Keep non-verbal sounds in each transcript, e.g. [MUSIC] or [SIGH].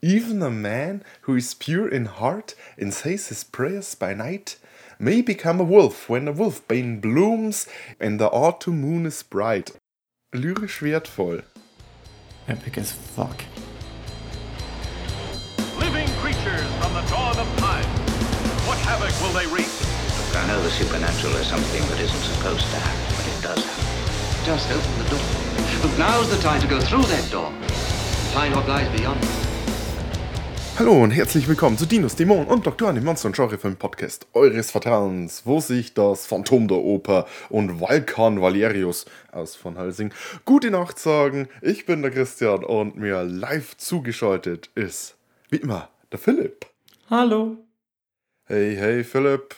Even a man who is pure in heart and says his prayers by night may become a wolf when a wolfbane blooms and the autumn moon is bright. Lyrisch wertvoll. Epic as fuck. Living creatures from the dawn of time. What havoc will they wreak? I know the supernatural is something that isn't supposed to happen, but it does happen. Just open the door. But now's the time to go through that door. Find what lies beyond. Hallo und herzlich willkommen zu Dinos, Dämonen und Doktoren im Monster- und Genrefilm Podcast eures Vertrauens, wo sich das Phantom der Oper und Valkan Valerius aus von Helsing gute Nacht sagen. Ich bin der Christian und mir live zugeschaltet ist, wie immer, der Philipp. Hallo. Hey, hey Philipp.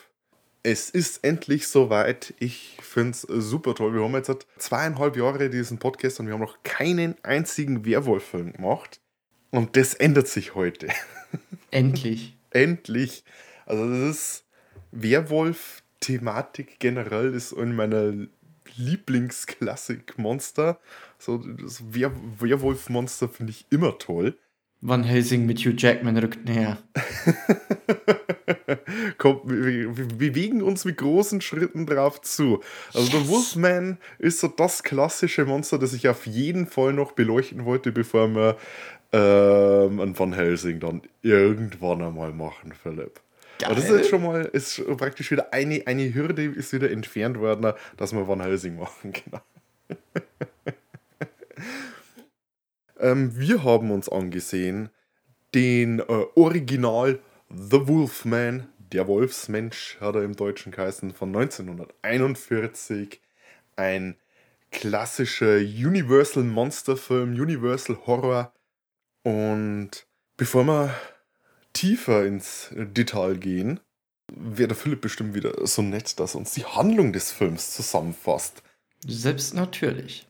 Es ist endlich soweit. Ich finde es super toll. Wir haben jetzt seit zweieinhalb Jahre diesen Podcast und wir haben noch keinen einzigen Werwolf-Film gemacht. Und das ändert sich heute. [LAUGHS] Endlich. Endlich. Also das ist Werwolf-Thematik generell ist in meiner Lieblingsklassik-Monster. So das Wer Werwolf-Monster finde ich immer toll. Van Helsing mit Hugh Jackman rückt näher. [LAUGHS] Kommt, wir, wir bewegen uns mit großen Schritten drauf zu. Also der Wolfman ist so das klassische Monster, das ich auf jeden Fall noch beleuchten wollte, bevor wir ähm, einen Van Helsing dann irgendwann einmal machen, Philipp. Aber das ist jetzt schon mal, ist praktisch wieder eine, eine Hürde ist wieder entfernt worden, dass wir Van Helsing machen, genau. [LAUGHS] ähm, wir haben uns angesehen den äh, Original The Wolfman, der Wolfsmensch, hat er im Deutschen geheißen, von 1941. Ein klassischer Universal Monster-Film, Universal Horror. Und bevor wir tiefer ins Detail gehen, wäre der Philipp bestimmt wieder so nett, dass er uns die Handlung des Films zusammenfasst. Selbst natürlich.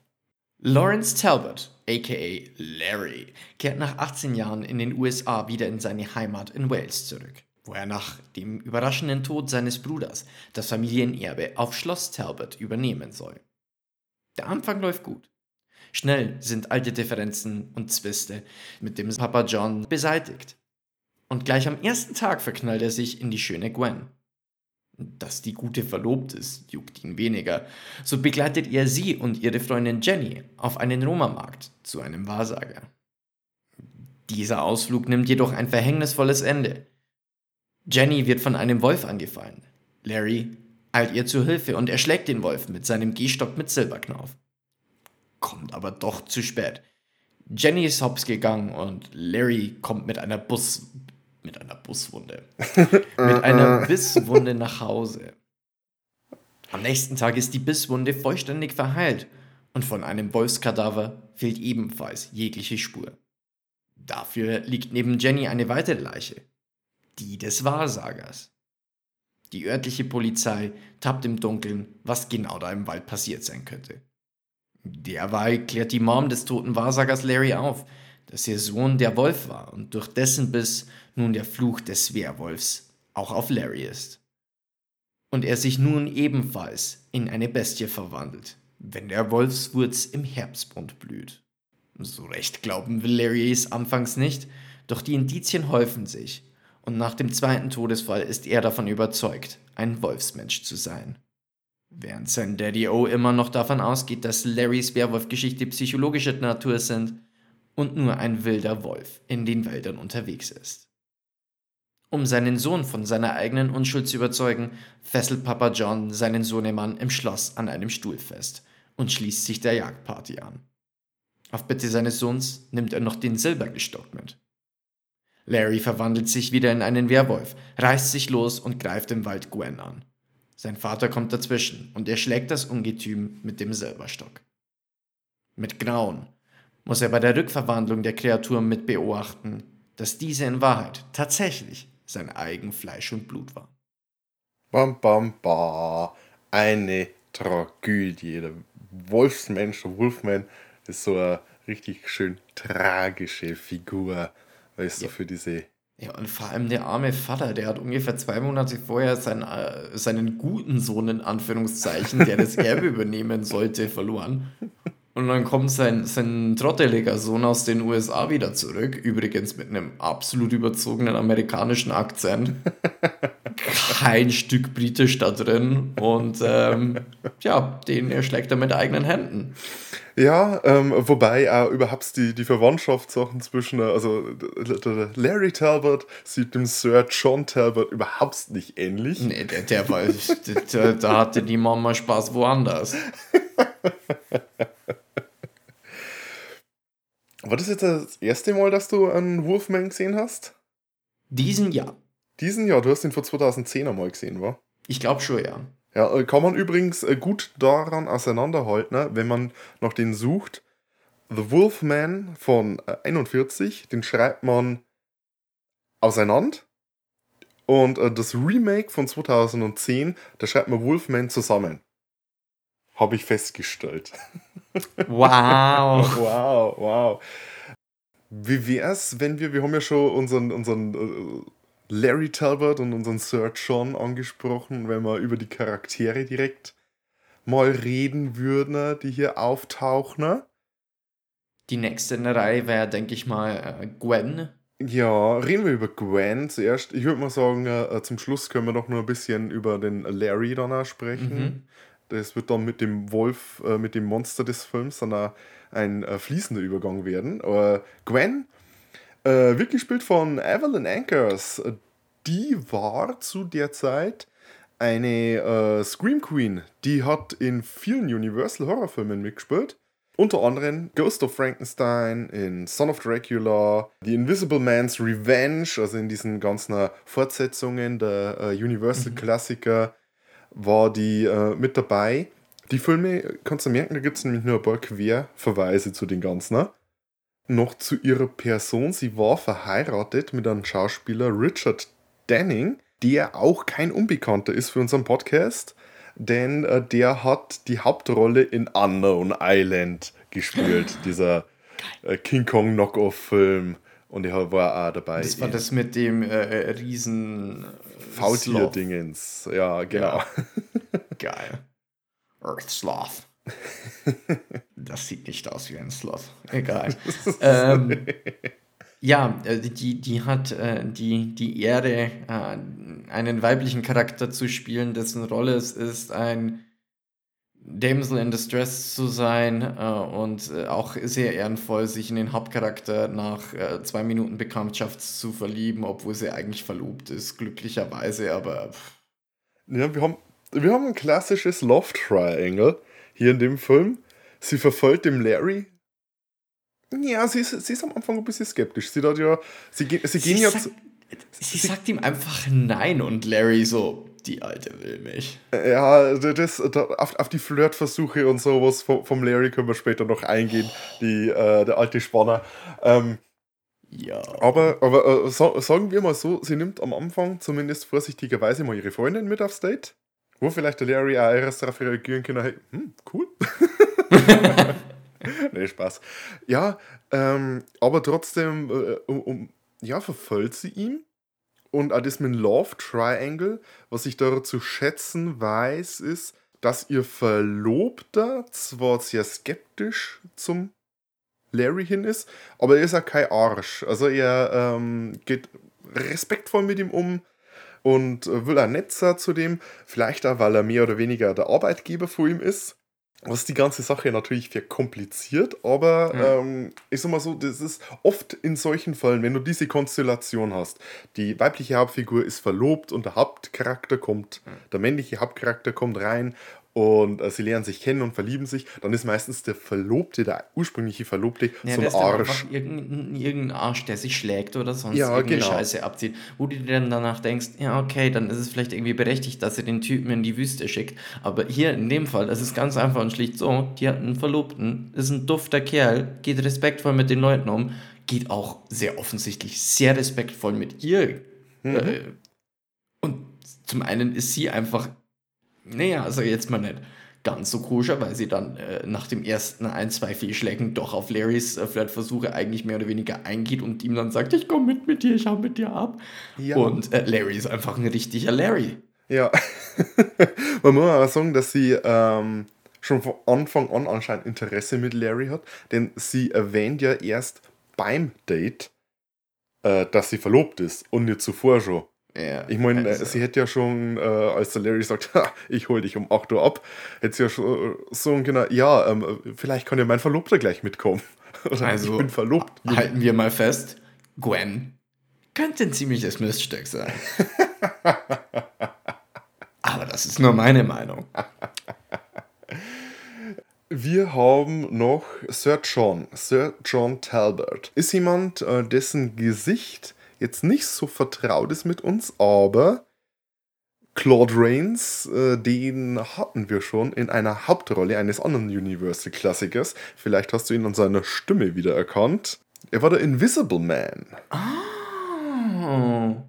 Lawrence Talbot, aka Larry, kehrt nach 18 Jahren in den USA wieder in seine Heimat in Wales zurück, wo er nach dem überraschenden Tod seines Bruders das Familienerbe auf Schloss Talbot übernehmen soll. Der Anfang läuft gut. Schnell sind alte Differenzen und Zwiste mit dem Papa John beseitigt. Und gleich am ersten Tag verknallt er sich in die schöne Gwen. Dass die gute verlobt ist, juckt ihn weniger. So begleitet er sie und ihre Freundin Jenny auf einen Roma-Markt zu einem Wahrsager. Dieser Ausflug nimmt jedoch ein verhängnisvolles Ende. Jenny wird von einem Wolf angefallen. Larry eilt ihr zu Hilfe und erschlägt den Wolf mit seinem Gehstock mit Silberknauf. Kommt aber doch zu spät. Jenny ist hops gegangen und Larry kommt mit einer Bus mit einer Buswunde. [LAUGHS] mit einer Bisswunde nach Hause. Am nächsten Tag ist die Bisswunde vollständig verheilt und von einem Wolfskadaver fehlt ebenfalls jegliche Spur. Dafür liegt neben Jenny eine weitere Leiche, die des Wahrsagers. Die örtliche Polizei tappt im Dunkeln, was genau da im Wald passiert sein könnte. Derweil klärt die Mom des toten Wahrsagers Larry auf, dass ihr Sohn der Wolf war und durch dessen Biss nun der Fluch des Werwolfs auch auf Larry ist. Und er sich nun ebenfalls in eine Bestie verwandelt, wenn der Wolfswurz im Herbstbund blüht. So recht glauben will Larry es anfangs nicht, doch die Indizien häufen sich und nach dem zweiten Todesfall ist er davon überzeugt, ein Wolfsmensch zu sein. Während sein Daddy O immer noch davon ausgeht, dass Larrys Werwolf-Geschichte psychologischer Natur sind und nur ein wilder Wolf in den Wäldern unterwegs ist. Um seinen Sohn von seiner eigenen Unschuld zu überzeugen, fesselt Papa John seinen Sohnemann im Schloss an einem Stuhl fest und schließt sich der Jagdparty an. Auf Bitte seines Sohns nimmt er noch den Silbergestock mit. Larry verwandelt sich wieder in einen Werwolf, reißt sich los und greift im Wald Gwen an. Sein Vater kommt dazwischen und erschlägt das Ungetüm mit dem Silberstock. Mit Grauen muss er bei der Rückverwandlung der Kreatur mit beobachten, dass diese in Wahrheit tatsächlich sein eigen Fleisch und Blut war. Bam, bam, ba. Eine Tragödie. Der Wolfsmensch, der Wolfman, ist so eine richtig schön tragische Figur, weißt Ja. du, für diese. Ja, und vor allem der arme Vater, der hat ungefähr zwei Monate vorher seinen, äh, seinen guten Sohn in Anführungszeichen, der das [LAUGHS] Erbe übernehmen sollte, verloren. Und dann kommt sein, sein trotteliger Sohn aus den USA wieder zurück, übrigens mit einem absolut überzogenen amerikanischen Akzent. [LAUGHS] Kein Stück britisch da drin. Und ähm, ja, den erschlägt er mit eigenen Händen. Ja, ähm, wobei auch überhaupt die, die Verwandtschaftssachen zwischen, äh, also Larry Talbot sieht dem Sir John Talbot überhaupt nicht ähnlich. Nee, der, der war, der, da hatte die Mama Spaß woanders. War das jetzt das erste Mal, dass du einen Wolfman gesehen hast? Diesen Jahr. Diesen Jahr, du hast ihn vor 2010 einmal gesehen, war? Ich glaube schon, ja. Ja, äh, kann man übrigens äh, gut daran auseinanderhalten, ne, wenn man nach den sucht. The Wolfman von äh, 41, den schreibt man auseinander. Und äh, das Remake von 2010, da schreibt man Wolfman zusammen. Habe ich festgestellt. [LAUGHS] Wow. wow, wow. Wie wär's, wenn wir, wir haben ja schon unseren, unseren äh, Larry Talbot und unseren Sir John angesprochen, wenn wir über die Charaktere direkt mal reden würden, die hier auftauchen. Die nächste in der Reihe wäre, denke ich mal, äh, Gwen. Ja, reden wir über Gwen zuerst. Ich würde mal sagen, äh, zum Schluss können wir noch nur ein bisschen über den Larry dann auch sprechen. Mhm. Das wird dann mit dem Wolf, äh, mit dem Monster des Films dann auch ein äh, fließender Übergang werden. Gwen äh, wird gespielt von Evelyn Ankers. Die war zu der Zeit eine äh, Scream Queen. Die hat in vielen Universal Horrorfilmen mitgespielt. Unter anderem Ghost of Frankenstein, in Son of Dracula, The Invisible Man's Revenge, also in diesen ganzen Fortsetzungen der äh, Universal-Klassiker, war die äh, mit dabei. Die Filme, kannst du merken, da gibt es nämlich nur ein paar Querverweise zu den ganzen. Noch zu ihrer Person, sie war verheiratet mit einem Schauspieler Richard Denning, der auch kein Unbekannter ist für unseren Podcast, denn äh, der hat die Hauptrolle in Unknown Island gespielt, [GASPS] dieser äh, King Kong Knockoff-Film. Und er war auch dabei. Das war das mit dem äh, riesen äh. Faultier-Dingens. Ja, genau. Ja. [LAUGHS] Geil. Earth Sloth. [LAUGHS] Das sieht nicht aus wie ein Sloth. Egal. [LAUGHS] ähm, ja, äh, die, die hat äh, die, die Ehre, äh, einen weiblichen Charakter zu spielen, dessen Rolle es ist, ein Damsel in Distress zu sein äh, und äh, auch sehr ehrenvoll, sich in den Hauptcharakter nach äh, zwei Minuten Bekanntschaft zu verlieben, obwohl sie eigentlich verlobt ist, glücklicherweise, aber pff, Ja, wir haben, wir haben ein klassisches Love Triangle hier in dem Film. Sie verfolgt dem Larry. Ja, sie ist, sie ist am Anfang ein bisschen skeptisch. Sie, hat ja, sie, ge- sie gehen sie, ja sagt, zu, sie sagt ihm einfach Nein und Larry so, die Alte will mich. ja, das, da, auf, auf die Flirtversuche und sowas vom, vom Larry können wir später noch eingehen. Die, äh, der alte Spanner. Ähm, Ja. aber aber äh, so, sagen wir mal so, sie nimmt am Anfang zumindest vorsichtigerweise mal ihre Freundin mit aufs Date. Wo vielleicht der Larry auch erst darauf reagieren kann, hey, hm, cool. [LAUGHS] nee, Spaß. Ja, ähm, aber trotzdem, äh, um, um, ja, verfolgt sie ihn. Und auch das mit dem Love Triangle, was ich da zu schätzen weiß, ist, dass ihr Verlobter zwar sehr skeptisch zum Larry hin ist, aber er ist auch kein Arsch. Also er ähm, geht respektvoll mit ihm um und äh, will auch nett sein zu dem. Vielleicht auch, weil er mehr oder weniger der Arbeitgeber von ihm ist. Was die ganze Sache natürlich verkompliziert, aber ähm, ich sag mal so, das ist oft in solchen Fällen, wenn du diese Konstellation hast, die weibliche Hauptfigur ist verlobt und der Hauptcharakter kommt, der männliche Hauptcharakter kommt rein und äh, sie lernen sich kennen und verlieben sich, dann ist meistens der Verlobte, der ursprüngliche Verlobte, Ja, so ein Arsch. irgendein, irgendein Arsch, der sich schlägt oder sonst Ja, irgendeine genau. Scheiße abzieht, wo du dir dann danach denkst, ja, okay, dann ist es vielleicht irgendwie berechtigt, dass er den Typen in die Wüste schickt. Aber hier in dem Fall, das ist ganz einfach und schlicht so, die hat einen Verlobten, ist ein dufter Kerl, geht respektvoll mit den Leuten um, geht auch sehr offensichtlich sehr respektvoll mit ihr. Mhm. Äh, und zum einen ist sie einfach, naja, also jetzt mal nicht ganz so koscher, weil sie dann äh, nach dem ersten ein, zwei Fehlschlägen doch auf Larrys äh, Flirtversuche eigentlich mehr oder weniger eingeht und ihm dann sagt, ich komme mit mit dir, ich hau mit dir ab. Ja. Und äh, Larry ist einfach ein richtiger Larry. Ja. [LAUGHS] Man muss auch sagen, dass sie ähm, schon von Anfang an anscheinend Interesse mit Larry hat, denn sie erwähnt ja erst beim Date, äh, dass sie verlobt ist und nicht zuvor schon. Ja, Ich meine, also- sie hätte ja schon, äh, als der Larry sagt, [LAUGHS] "Ha, ich hol dich um 8 Uhr ab, hätte sie ja schon äh, sagen können, ja, ähm, äh, vielleicht kann ja mein Verlobter gleich mitkommen. [LAUGHS] Oder Also, ich bin verlobt. Halten wir mal fest, Gwen könnte ein ziemliches Miststück sein. [LAUGHS] Aber das ist nur meine Meinung. Wir haben noch Sir John, Sir John Talbot. Ist jemand, äh, dessen Gesicht jetzt nicht so vertraut ist mit uns, aber Claude Rains, äh, den hatten wir schon in einer Hauptrolle eines anderen Universal-Klassikers. Vielleicht hast du ihn an seiner Stimme wiedererkannt. Er war der Invisible Man. Oh,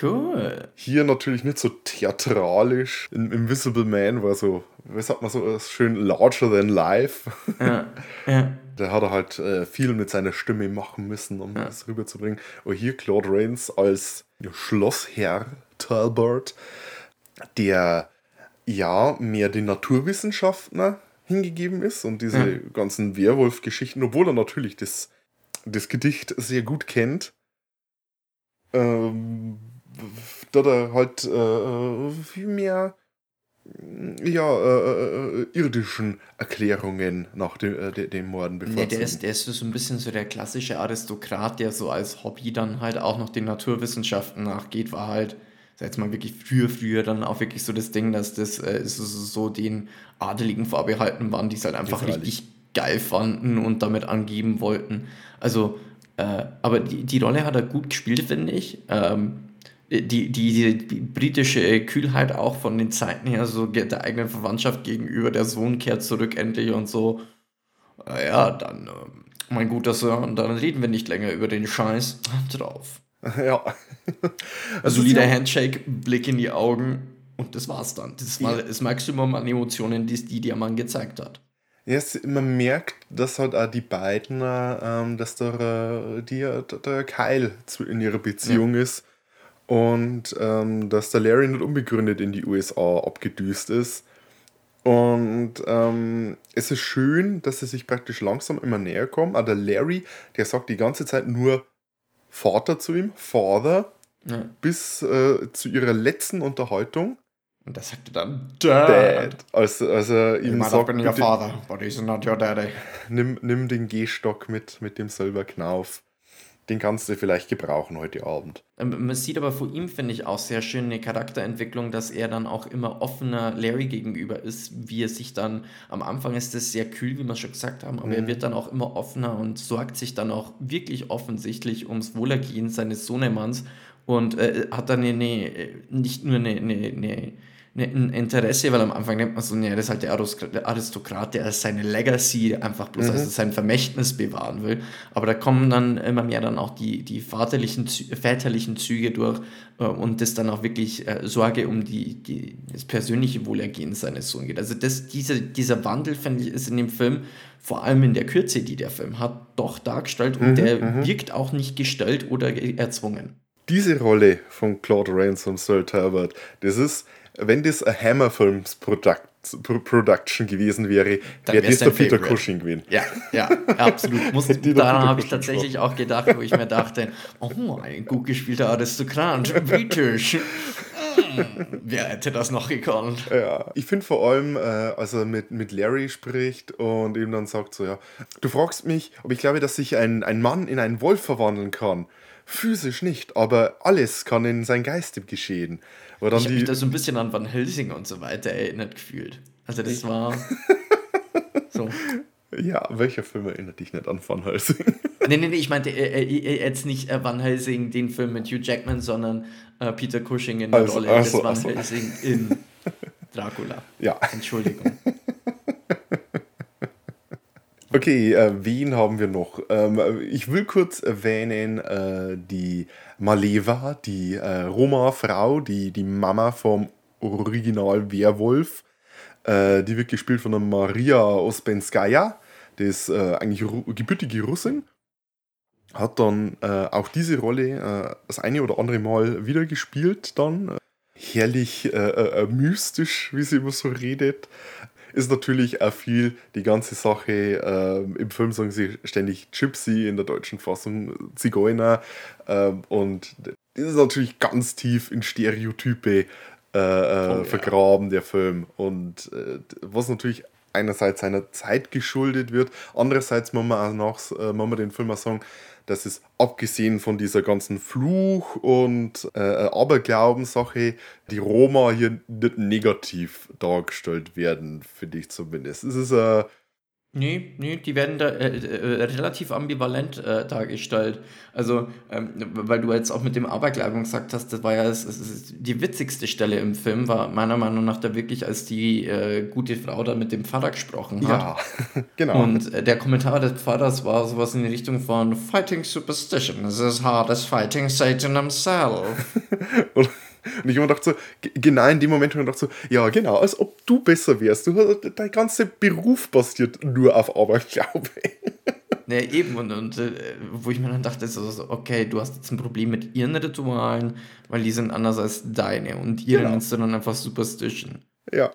cool. Hier natürlich nicht so theatralisch. Im Invisible Man war so, wie sagt man so, äh, schön larger than life. Ja, ja. Da hat er halt äh, viel mit seiner Stimme machen müssen, um das rüberzubringen. Aber hier Claude Rains als Schlossherr Talbot, der ja mehr den Naturwissenschaften hingegeben ist und diese Ja. ganzen Werwolf-Geschichten, obwohl er natürlich das, das Gedicht sehr gut kennt, ähm, da er halt äh, viel mehr ja, äh, äh, irdischen Erklärungen nach dem, äh, de- dem Morden Nee, bevorzugt. der ist, der ist so ein bisschen so der klassische Aristokrat, der so als Hobby dann halt auch noch den Naturwissenschaften nachgeht, war halt, sag jetzt mal wirklich früher, früher dann auch wirklich so das Ding, dass das äh, so, so den Adeligen vorbehalten waren, die es halt einfach richtig geil fanden und damit angeben wollten. Also, äh, aber die, die Rolle hat er gut gespielt, finde ich. Ähm, die, die, die britische Kühlheit auch von den Zeiten her, so der eigenen Verwandtschaft gegenüber, der Sohn kehrt zurück endlich und so. Äh, Ja, dann, ähm, mein guter Sir, dann reden wir nicht länger über den Scheiß drauf. [LAUGHS] ja. Also Solider sie- Handshake, Blick in die Augen und das war's dann. Das war Ja. das Maximum an Emotionen, die, die der Mann gezeigt hat. Ja, es, man merkt, dass halt auch die beiden, äh, ähm, dass der, äh, die, äh, der Keil in ihrer Beziehung ist und ähm, dass der Larry nicht unbegründet in die USA abgedüst ist. Und ähm, es ist schön, dass sie sich praktisch langsam immer näher kommen. Aber der Larry, der sagt die ganze Zeit nur Vater zu ihm, Father, Ja. bis äh, zu ihrer letzten Unterhaltung. Und das sagte dann Dad. Dad. Als, als er ihm ich sagt, bin your father, but he's not your daddy. nimm, nimm den Gehstock mit, mit dem Silberknauf. Den kannst du vielleicht gebrauchen heute Abend. Ähm, Man sieht aber vor ihm, finde ich, auch sehr schön eine Charakterentwicklung, dass er dann auch immer offener Larry gegenüber ist, wie er sich dann, am Anfang ist das sehr kühl, wie wir schon gesagt haben, aber er wird dann auch immer offener und sorgt sich dann auch wirklich offensichtlich ums Wohlergehen seines Sohnemanns und äh, hat dann eine, eine, nicht nur eine, eine eine- ein Interesse, weil am Anfang denkt man so, ja, das ist halt der Aris- der Aristokrat, der seine Legacy einfach bloß, also sein Vermächtnis bewahren will. Aber da kommen dann immer mehr dann auch die, die vaterlichen, väterlichen Züge durch äh, und das dann auch wirklich äh, Sorge um die, die, das persönliche Wohlergehen seines Sohnes geht. Also das, diese, dieser Wandel, finde ich, ist in dem Film, vor allem in der Kürze, die der Film hat, doch dargestellt und der wirkt auch nicht gestellt oder ge- erzwungen. Diese Rolle von Claude Rains und Sir Talbot, das ist, wenn das eine Hammer Films Product, Pro- Production gewesen wäre, Dann wäre das der Peter Favorite. Cushing gewesen. Ja, ja, absolut. [LAUGHS] Muss, daran habe ich tatsächlich auch gedacht, wo ich mir dachte, oh, ein gut gespielter Aristokrat, [LAUGHS] britisch. Hm, wer hätte das noch gekonnt? Ja, ich finde vor allem, äh, als er mit, mit Larry spricht und ihm dann sagt so, ja, du fragst mich, ob ich glaube, dass sich ein, ein Mann in einen Wolf verwandeln kann. Physisch nicht, aber alles kann in sein Geiste geschehen. Wo dann Ich habe mich da so ein bisschen an Van Helsing und so weiter erinnert gefühlt. Also das war [LAUGHS] so. ja, welcher Film erinnert dich nicht an Van Helsing? Nee, nee, nee, ich meinte äh, äh, jetzt nicht äh, Van Helsing, den Film mit Hugh Jackman, sondern äh, Peter Cushing in der Also, Rolle also, des Van also. Helsing in [LAUGHS] Dracula. ja. Entschuldigung. Okay, äh, wen haben wir noch? Ähm, ich will kurz erwähnen, äh, die Maleva, die äh, Roma-Frau, die, die Mama vom Original Werwolf. Äh, die wird gespielt von der Maria Ospenskaya. Ist äh, eigentlich Ru gebürtige Russin. Hat dann äh, auch diese Rolle das eine oder andere Mal wieder gespielt dann. Herrlich mystisch, wie sie immer so redet. Ist natürlich auch viel die ganze Sache. Ähm, Im Film sagen sie ständig Gypsy, in der deutschen Fassung Zigeuner. Ähm, und das ist natürlich ganz tief in Stereotype äh, äh, Oh, ja. vergraben, der Film. Und äh, was natürlich einerseits seiner Zeit geschuldet wird, andererseits muss man, auch nach, äh, muss man den Film auch sagen, dass es abgesehen von dieser ganzen Fluch- und äh, Aberglaubensache, die Roma hier nicht negativ dargestellt werden, finde ich zumindest. Es ist äh, Nee, nee, die werden da äh, äh, relativ ambivalent äh, dargestellt. Also, ähm, weil du jetzt auch mit dem Aberglauben gesagt hast, das war ja das, das die witzigste Stelle im Film, war meiner Meinung nach da wirklich, als die äh, gute Frau da mit dem Pfarrer gesprochen hat. ja, [LAUGHS] genau. Und äh, der Kommentar des Pfarrers war sowas in die Richtung von Fighting Superstition is as hard as fighting Satan himself. [LAUGHS] Und, ich habe mir gedacht so, ge- genau in dem Moment habe ich mir gedacht so, ja genau, als ob du besser wärst. Du, hast- dein ganzer Beruf basiert nur auf Aberglaube. [LAUGHS] Ja, eben, und, und äh, wo ich mir dann dachte, so, so, okay, du hast jetzt ein Problem mit ihren Ritualen, weil die sind anders als deine und ihre Genau. nennst du dann einfach Superstition. Ja,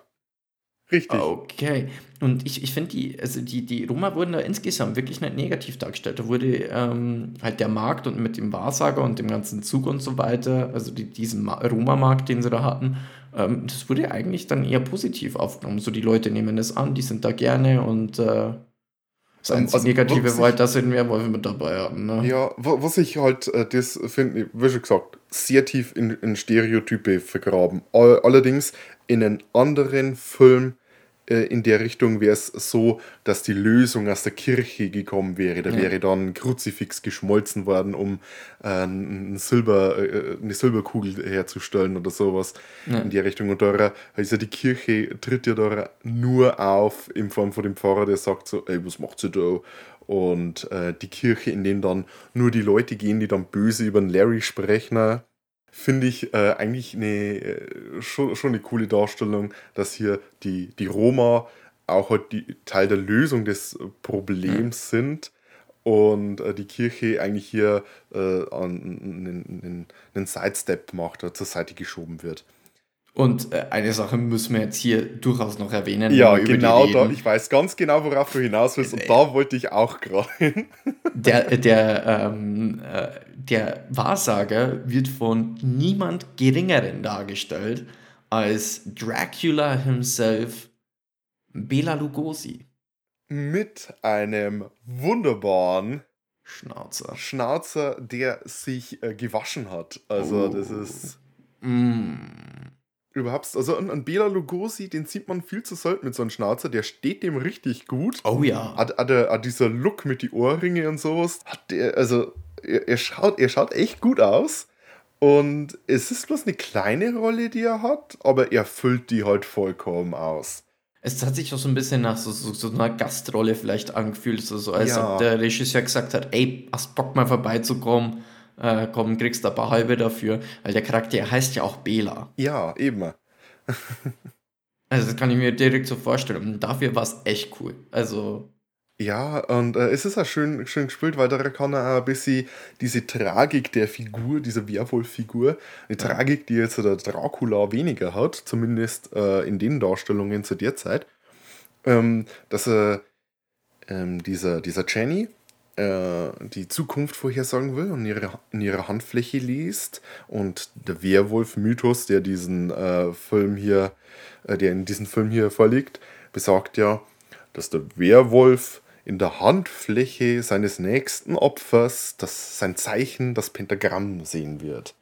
richtig. Okay. Und ich, ich finde, die, also die, die Roma wurden da insgesamt wirklich nicht negativ dargestellt. Da wurde ähm, halt der Markt und mit dem Wahrsager und dem ganzen Zug und so weiter, also die, diesen Ma- Roma-Markt, den sie da hatten, ähm, das wurde eigentlich dann eher positiv aufgenommen. So die Leute nehmen das an, die sind da gerne und äh, das einzige also, Negative war halt, ich- dass sie den Werwolf mit dabei hatten. Ne? Ja, wa- was ich halt, äh, das finde, wie schon gesagt, sehr tief in, in Stereotype vergraben. All, allerdings in einen anderen Film in der Richtung wäre es so, dass die Lösung aus der Kirche gekommen wäre. Da Ja. wäre dann ein Kruzifix geschmolzen worden, um äh, ein Silber, äh, eine Silberkugel herzustellen oder sowas Ja. in die Richtung. Und da ist ja die Kirche tritt ja da nur auf in Form von dem Pfarrer, der sagt so, ey, was macht sie da? Und äh, die Kirche, in denen dann nur die Leute gehen, die dann böse über den Larry sprechen, finde ich äh, eigentlich eine, äh, schon, schon eine coole Darstellung, dass hier die, die Roma auch halt die, Teil der Lösung des äh, Problems sind und äh, die Kirche eigentlich hier äh, einen, einen, einen Sidestep macht, äh, zur Seite geschoben wird. Und äh, eine Sache müssen wir jetzt hier durchaus noch erwähnen. Ja, genau da. Ich weiß ganz genau, worauf du hinaus willst und da wollte ich auch gerade hin. [LAUGHS] Der, der, ähm, äh, der Wahrsager wird von niemand Geringeren dargestellt als Dracula himself, Bela Lugosi. Mit einem wunderbaren Schnauzer. Schnauzer, der sich äh, gewaschen hat. Also, das Oh. ist Mm. Überhaupt. Also, an, an Bela Lugosi, den sieht man viel zu selten mit so einem Schnauzer. Der steht dem richtig gut. Oh ja. Hat, hat, hat dieser Look mit die Ohrringe und sowas. Hat der, also, er, er, schaut, er schaut echt gut aus. Und es ist bloß eine kleine Rolle, die er hat, aber er füllt die halt vollkommen aus. Es hat sich auch so ein bisschen nach so, so, so einer Gastrolle vielleicht angefühlt, so, so als Ja. ob der Regisseur gesagt hat, ey, hast Bock mal vorbeizukommen, äh, komm, kriegst ein paar halbe dafür, weil der Charakter heißt ja auch Bela. Ja, eben. [LAUGHS] Also das kann ich mir direkt so vorstellen und dafür war es echt cool. Also, Ja, und äh, es ist auch schön, schön gespielt, weil da kann er auch ein bisschen diese Tragik der Figur, dieser Werwolf-Figur, eine Tragik, die jetzt der Dracula weniger hat, zumindest äh, in den Darstellungen zu der Zeit, ähm, dass er ähm, dieser, dieser Jenny äh, die Zukunft vorhersagen will und ihre, in ihrer Handfläche liest und der Werwolf-Mythos, der diesen äh, Film hier, äh, der in diesem Film hier vorliegt, besagt ja, dass der Werwolf in der Handfläche seines nächsten Opfers das, sein Zeichen, das Pentagramm sehen wird.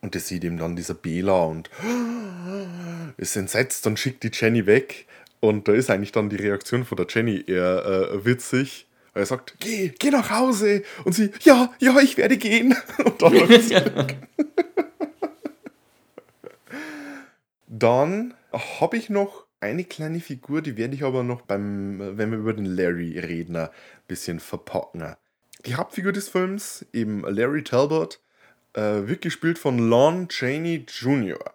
Und das sieht ihm dann dieser Bela und [GASPS] ist entsetzt und schickt die Jenny weg. Und da ist eigentlich dann die Reaktion von der Jenny eher äh, witzig. Er sagt, geh, geh nach Hause. Und sie, ja, ja, ich werde gehen. [LAUGHS] Und dann läuft sie [LAUGHS] Dann habe ich noch eine kleine Figur, die werde ich aber noch beim, wenn wir über den Larry reden, ein bisschen verpacken. Die Hauptfigur des Films, eben Larry Talbot, äh, wird gespielt von Lon Chaney Jr.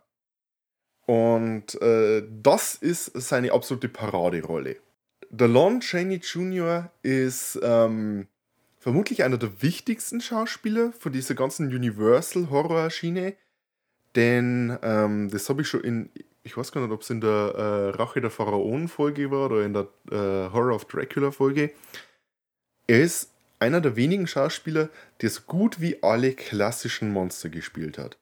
Und äh, das ist seine absolute Paraderolle. Der Lon Chaney Jr. ist ähm, vermutlich einer der wichtigsten Schauspieler von dieser ganzen Universal-Horror-Schiene. Denn ähm, das habe ich schon in ich weiß gar nicht, ob es in der äh, Rache der Pharaonen-Folge war oder in der äh, Horror of Dracula-Folge. Er ist einer der wenigen Schauspieler, der so gut wie alle klassischen Monster gespielt hat.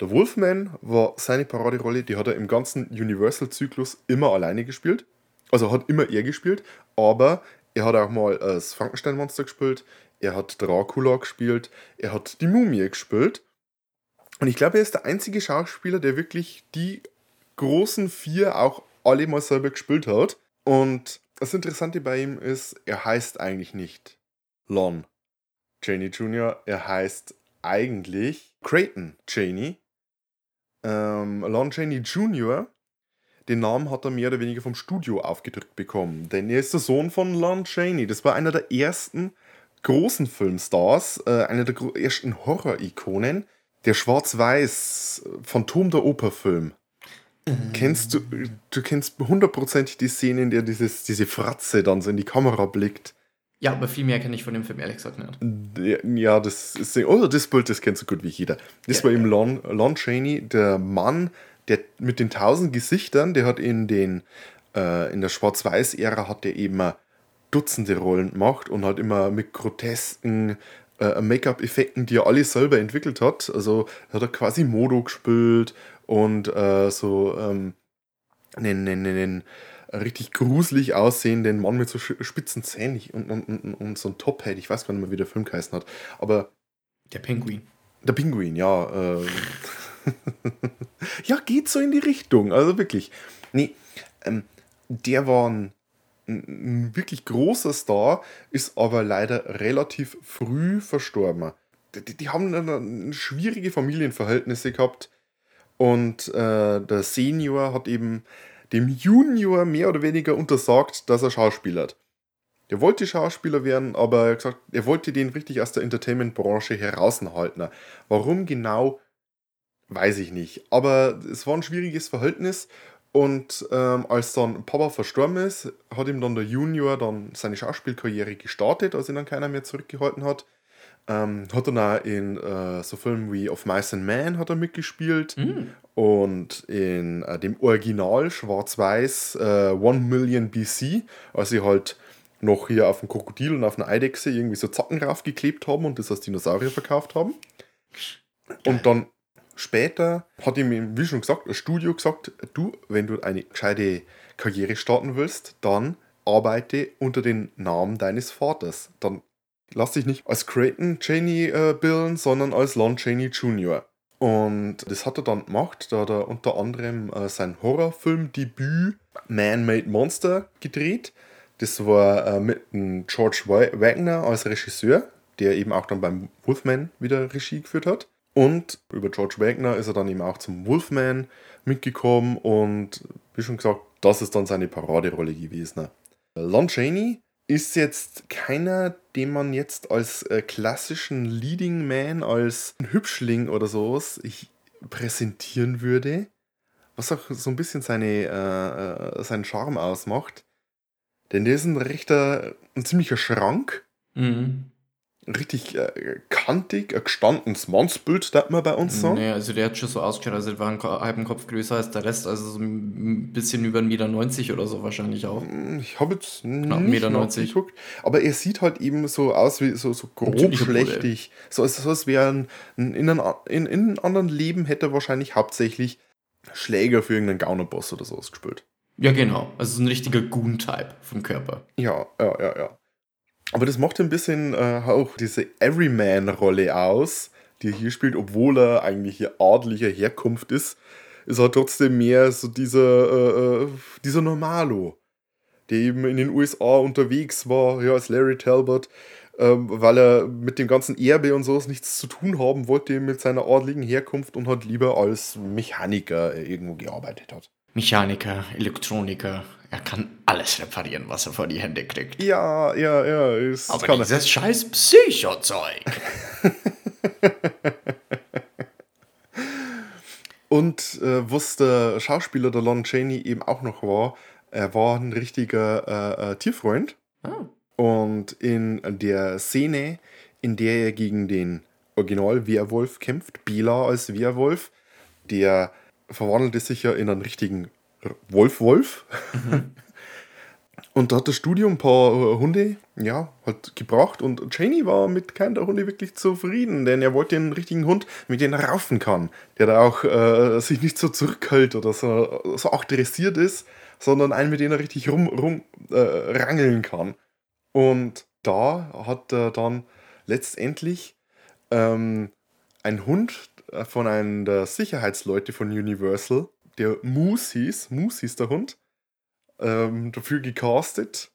Der Wolfman war seine Paraderolle, die hat er im ganzen Universal-Zyklus immer alleine gespielt. Also hat immer er gespielt, aber er hat auch mal das Frankenstein-Monster gespielt, er hat Dracula gespielt, er hat die Mumie gespielt. Und ich glaube, er ist der einzige Schauspieler, der wirklich die großen vier auch alle mal selber gespielt hat. Und das Interessante bei ihm ist, er heißt eigentlich nicht Lon Chaney Jr., er heißt eigentlich Creighton Chaney. Ähm, Lon Chaney Jr., den Namen hat er mehr oder weniger vom Studio aufgedrückt bekommen, denn er ist der Sohn von Lon Chaney. Das war einer der ersten großen Filmstars, äh, einer der ersten Horror-Ikonen, der Schwarz-Weiß Phantom der Oper-Film. Mhm. Kennst du, du kennst hundertprozentig die Szene, in der dieses, diese Fratze dann so in die Kamera blickt. Ja, aber viel mehr kenne ich von dem Film ehrlich gesagt nicht. Ja, das ist, oh, das Bild, das kennst du gut wie jeder. Das ja, war eben. Lon, Lon Chaney, der Mann, der mit den tausend Gesichtern, der hat in den, äh, in der Schwarz-Weiß-Ära hat der eben Dutzende Rollen gemacht und hat immer mit grotesken äh, Make-up-Effekten, die er alle selber entwickelt hat. Also hat er quasi Modo gespielt und äh, so ähm, einen, einen, einen richtig gruselig aussehenden Mann mit so spitzen Zähnen und, und, und, und so ein Top-Head. Ich weiß gar nicht mehr, wie der Film geheißen hat. Aber. Der Pinguin. Der Pinguin, ja. Äh, [LAUGHS] ja, geht so in die Richtung. Also wirklich. Nee, ähm, der war ein, ein, wirklich großer Star, ist aber leider relativ früh verstorben. Die, die haben eine schwierige Familienverhältnisse gehabt. Und äh, der Senior hat eben dem Junior mehr oder weniger untersagt, dass er Schauspieler hat. Der wollte Schauspieler werden, aber er, gesagt, er wollte den richtig aus der Entertainment-Branche heraushalten. Warum genau, weiß ich nicht. Aber es war ein schwieriges Verhältnis und ähm, als dann Papa verstorben ist, hat ihm dann der Junior dann seine Schauspielkarriere gestartet, als ihn dann keiner mehr zurückgehalten hat. Ähm, hat dann auch in äh, so Filmen wie Of Mice and Man hat er mitgespielt mm. und in äh, dem Original Schwarz-Weiß äh, One Million BC, als sie halt noch hier auf dem Krokodil und auf einer Eidechse irgendwie so Zacken raufgeklebt haben und das als Dinosaurier verkauft haben. Und dann später hat ihm, wie schon gesagt, das Studio gesagt, du, wenn du eine gescheite Karriere starten willst, dann arbeite unter dem Namen deines Vaters. Dann lass dich nicht als Creighton Cheney äh, bilden, sondern als Lon Cheney Jr. Und das hat er dann gemacht, da hat er unter anderem äh, sein Horrorfilm-Debüt Man-Made Monster gedreht. Das war äh, mit George Wagner als Regisseur, der eben auch dann beim Wolfman wieder Regie geführt hat. Und über George Wagner ist er dann eben auch zum Wolfman mitgekommen und wie schon gesagt, das ist dann seine Paraderolle gewesen. Lon Chaney ist jetzt keiner, den man jetzt als äh, klassischen Leading Man, als Hübschling oder sowas präsentieren würde. Was auch so ein bisschen seine, äh, äh, seinen Charme ausmacht. Denn der ist ein rechter, ein ziemlicher Schrank. Mhm richtig äh, kantig, ein gestandenes Mannsbild, das man bei uns sagen. Nee, also der hat schon so ausgeschaut, also der war einen halben Kopf größer als der Rest, also so ein bisschen über 1,90 Meter oder so wahrscheinlich auch. Mm, ich habe jetzt Knapp nicht geguckt, aber er sieht halt eben so aus wie so, so grob schlechtig. So, als, so als wäre ein, in, in, in, in einem anderen Leben hätte er wahrscheinlich hauptsächlich Schläger für irgendeinen Gaunerboss oder sowas gespielt. Ja, genau. Also so ein richtiger Goon-Type vom Körper. Ja, ja, ja, ja. Aber das macht ein bisschen äh, auch diese Everyman-Rolle aus, die er hier spielt, obwohl er eigentlich hier adlicher Herkunft ist, ist er trotzdem mehr so dieser, äh, äh, dieser Normalo, der eben in den USA unterwegs war, ja, als Larry Talbot, ähm, weil er mit dem ganzen Erbe und sowas nichts zu tun haben wollte mit seiner adligen Herkunft und halt lieber als Mechaniker irgendwo gearbeitet hat. Mechaniker, Elektroniker, er kann alles reparieren, was er vor die Hände kriegt. Ja, ja, ja. Ist, Aber kann dieses er. scheiß Psycho-Zeug. [LAUGHS] Und äh, was der Schauspieler der Lon Chaney eben auch noch war, er war ein richtiger äh, äh, Tierfreund. Oh. Und in der Szene, in der er gegen den Original-Werwolf kämpft, Bela als Werwolf, der verwandelte sich ja in einen richtigen Wolf-Wolf. Und da hat das Studio ein paar äh, Hunde, ja, halt gebracht und Cheney war mit keinem der Hunde wirklich zufrieden, denn er wollte einen richtigen Hund, mit dem er raufen kann, der da auch äh, sich nicht so zurückhält oder so, so auch dressiert ist, sondern einen, mit dem er richtig rum, rum äh, rangeln kann. Und da hat er dann letztendlich ähm, ein Hund von einem der Sicherheitsleute von Universal, der Moose hieß, Moose hieß der Hund, ähm, dafür gecastet.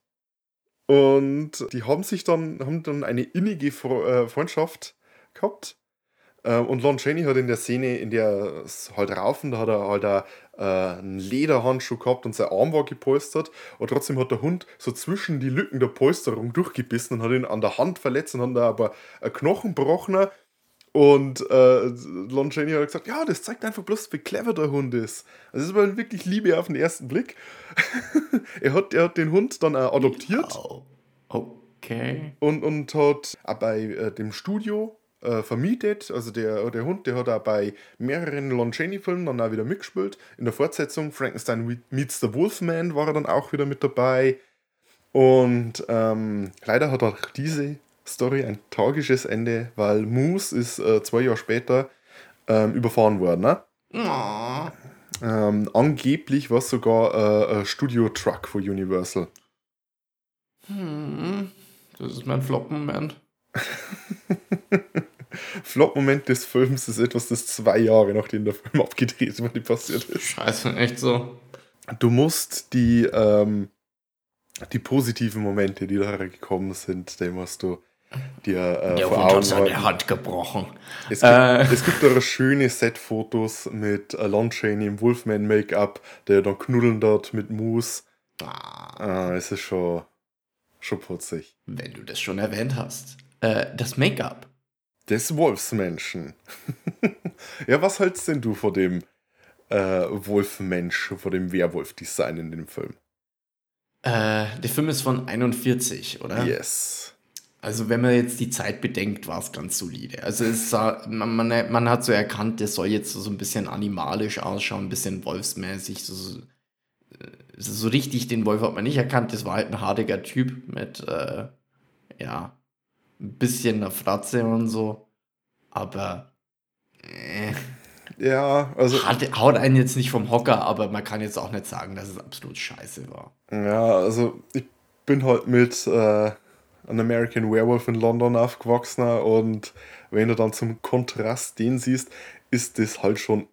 Und die haben sich dann, haben dann eine innige äh, Freundschaft gehabt. Ähm, und Lon Chaney hat in der Szene, in der es halt raufen, da hat er halt äh, einen Lederhandschuh gehabt und sein Arm war gepolstert. Und trotzdem hat der Hund so zwischen die Lücken der Polsterung durchgebissen und hat ihn an der Hand verletzt und hat da aber ein Knochen gebrochen und äh, Lon Chaney hat gesagt, ja, das zeigt einfach bloß, wie clever der Hund ist. Also das ist aber wirklich Liebe auf den ersten Blick. [LAUGHS] er, hat, er hat den Hund dann auch adoptiert. Oh. Okay. Und, und hat auch bei äh, dem Studio äh, vermietet. Also der, der Hund, der hat auch bei mehreren Lon Chaney-Filmen dann auch wieder mitgespielt. In der Fortsetzung Frankenstein Meets the Wolfman war er dann auch wieder mit dabei. Und ähm, leider hat auch diese Story ein tragisches Ende, weil Moose ist äh, zwei Jahre später ähm, überfahren worden. Ne? Oh. Ähm, angeblich war es sogar äh, ein Studio-Truck von Universal. Hm. Das ist mein Flop-Moment. [LAUGHS] Flop-Moment des Films ist etwas, das zwei Jahre nachdem der Film [LAUGHS] abgedreht wurde, passiert ist. Scheiße, echt so. Du musst die, ähm, die positiven Momente, die da gekommen sind, dem musst du dir äh, Der vor Hund hat Augen seine halten. Hand gebrochen. Es gibt, Äh. es gibt da schöne Set-Fotos mit äh, Lon Chaney im Wolfman-Make-up, der dann knuddeln dort mit Moose. Ah, Ah, es ist schon, schon putzig. wenn du das schon erwähnt hast. Äh, das Make-up. Des Wolfsmenschen. [LAUGHS] ja, was hältst denn du vor dem äh, Wolfmensch, vor dem Werwolf-Design in dem Film? Äh, der Film ist von 41, oder? Yes. Also wenn man jetzt die Zeit bedenkt, war es ganz solide. Also es sah, man, man, man hat so erkannt, der soll jetzt so ein bisschen animalisch ausschauen, ein bisschen wolfsmäßig. So, so, äh, so richtig den Wolf hat man nicht erkannt. Das war halt ein hartiger Typ mit, äh, ja, ein bisschen einer Fratze und so. Aber äh, Ja, also, hat, haut einen jetzt nicht vom Hocker, aber man kann jetzt auch nicht sagen, dass es absolut scheiße war. ja, also ich bin halt mit äh, An American Werewolf in London aufgewachsen und wenn du dann zum Kontrast den siehst, ist das halt schon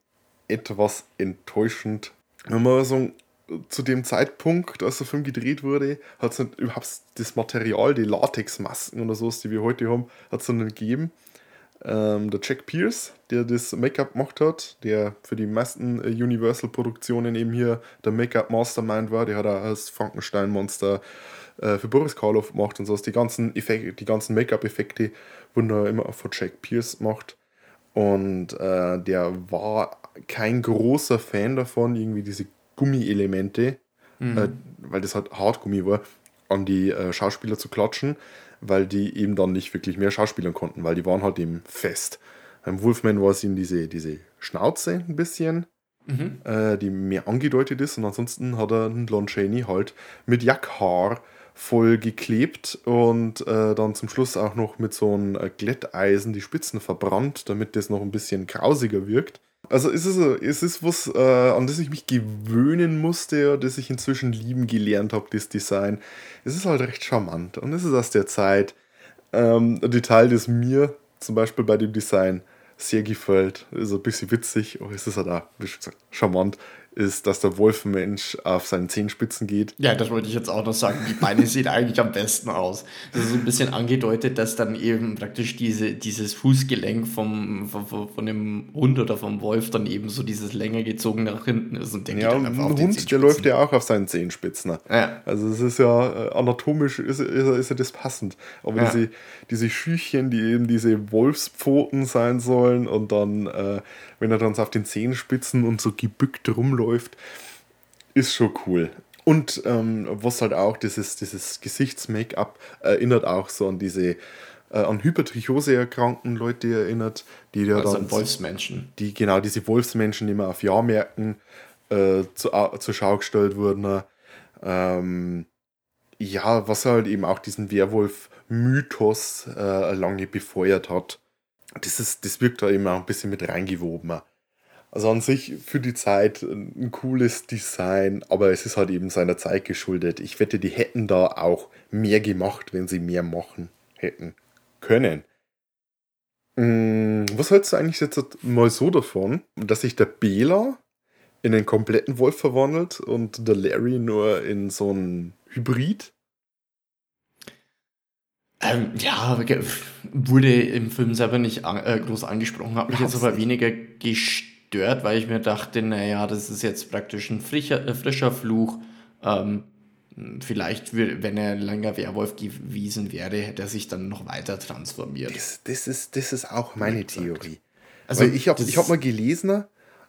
etwas enttäuschend. Wenn man sagen, zu dem Zeitpunkt, als der Film gedreht wurde, hat es überhaupt das Material, die Latexmasken oder sowas, die wir heute haben, hat es nicht gegeben. Ähm, der Jack Pierce, der das Make-up gemacht hat, der für die meisten äh, Universal-Produktionen eben hier der Make-up-Mastermind war, der hat auch das Frankenstein-Monster äh, für Boris Karloff gemacht und sowas. Die ganzen, Effekte, die ganzen Make-up-Effekte wurden da immer von Jack Pierce gemacht. Und äh, der war kein großer Fan davon, irgendwie diese Gummielemente, äh, weil das halt Hartgummi war, an die äh, Schauspieler zu klatschen, weil die eben dann nicht wirklich mehr schauspielern konnten, weil die waren halt eben fest. Beim Wolfman war es ihnen diese, diese Schnauze ein bisschen, äh, die mehr angedeutet ist und ansonsten hat er einen Lon Chaney halt mit Jackhaar voll geklebt und äh, dann zum Schluss auch noch mit so einem äh, Glätteisen die Spitzen verbrannt, damit das noch ein bisschen grausiger wirkt. Also es ist, es ist was, äh, an das ich mich gewöhnen musste, das ich inzwischen lieben gelernt habe, das Design. Es ist halt recht charmant und es ist aus der Zeit ähm, ein Detail, das mir zum Beispiel bei dem Design sehr gefällt. Ist ein bisschen witzig, aber es ist halt auch, wie schon gesagt, charmant, ist, dass der Wolfenmensch auf seinen Zehenspitzen geht. Ja, das wollte ich jetzt auch noch sagen. Die Beine sehen eigentlich am besten aus. Das ist so ein bisschen angedeutet, dass dann eben praktisch diese, dieses Fußgelenk vom, vom- von dem Hund oder vom Wolf dann eben so dieses länger gezogen nach hinten ist und der Ja, geht dann ein einfach auf Hund, der läuft ja auch auf seinen Zehenspitzen. Ja. Also es ist ja äh, anatomisch ist, ist, ist ja das passend. Aber Ja. diese, diese Schüchchen, die eben diese Wolfspfoten sein sollen und dann, äh, wenn er dann so auf den Zehenspitzen und so gebückt rumläuft, ist schon cool. Und ähm, was halt auch, dieses, dieses Gesichts-Make-up erinnert auch so an diese äh, an Hypertrichose erkrankten Leute erinnert, die ja Also dann ein Wolfsmenschen. die genau diese Wolfsmenschen, die immer auf Jahrmärkten äh, zu, au- zur Schau gestellt wurden. Ähm, ja, was halt eben auch diesen Werwolf-Mythos äh, lange befeuert hat. Das, ist, das wirkt da eben auch ein bisschen mit reingewoben. Also an sich für die Zeit ein cooles Design, aber es ist halt eben seiner Zeit geschuldet. Ich wette, die hätten da auch mehr gemacht, wenn sie mehr machen hätten können. Mm, Was hältst du eigentlich jetzt mal so davon, dass sich der Bela in einen kompletten Wolf verwandelt und der Larry nur in so einen Hybrid? Ähm, ja, wurde im Film selber nicht an, äh, groß angesprochen, hat mich jetzt aber weniger gestört, weil ich mir dachte, naja, das ist jetzt praktisch ein frischer, äh, frischer Fluch. Ähm, vielleicht, wenn er länger Werwolf gewesen wäre, hätte er sich dann noch weiter transformiert. Das, das, ist, das ist auch meine gesagt. Theorie. Also, Weil ich habe hab mal gelesen,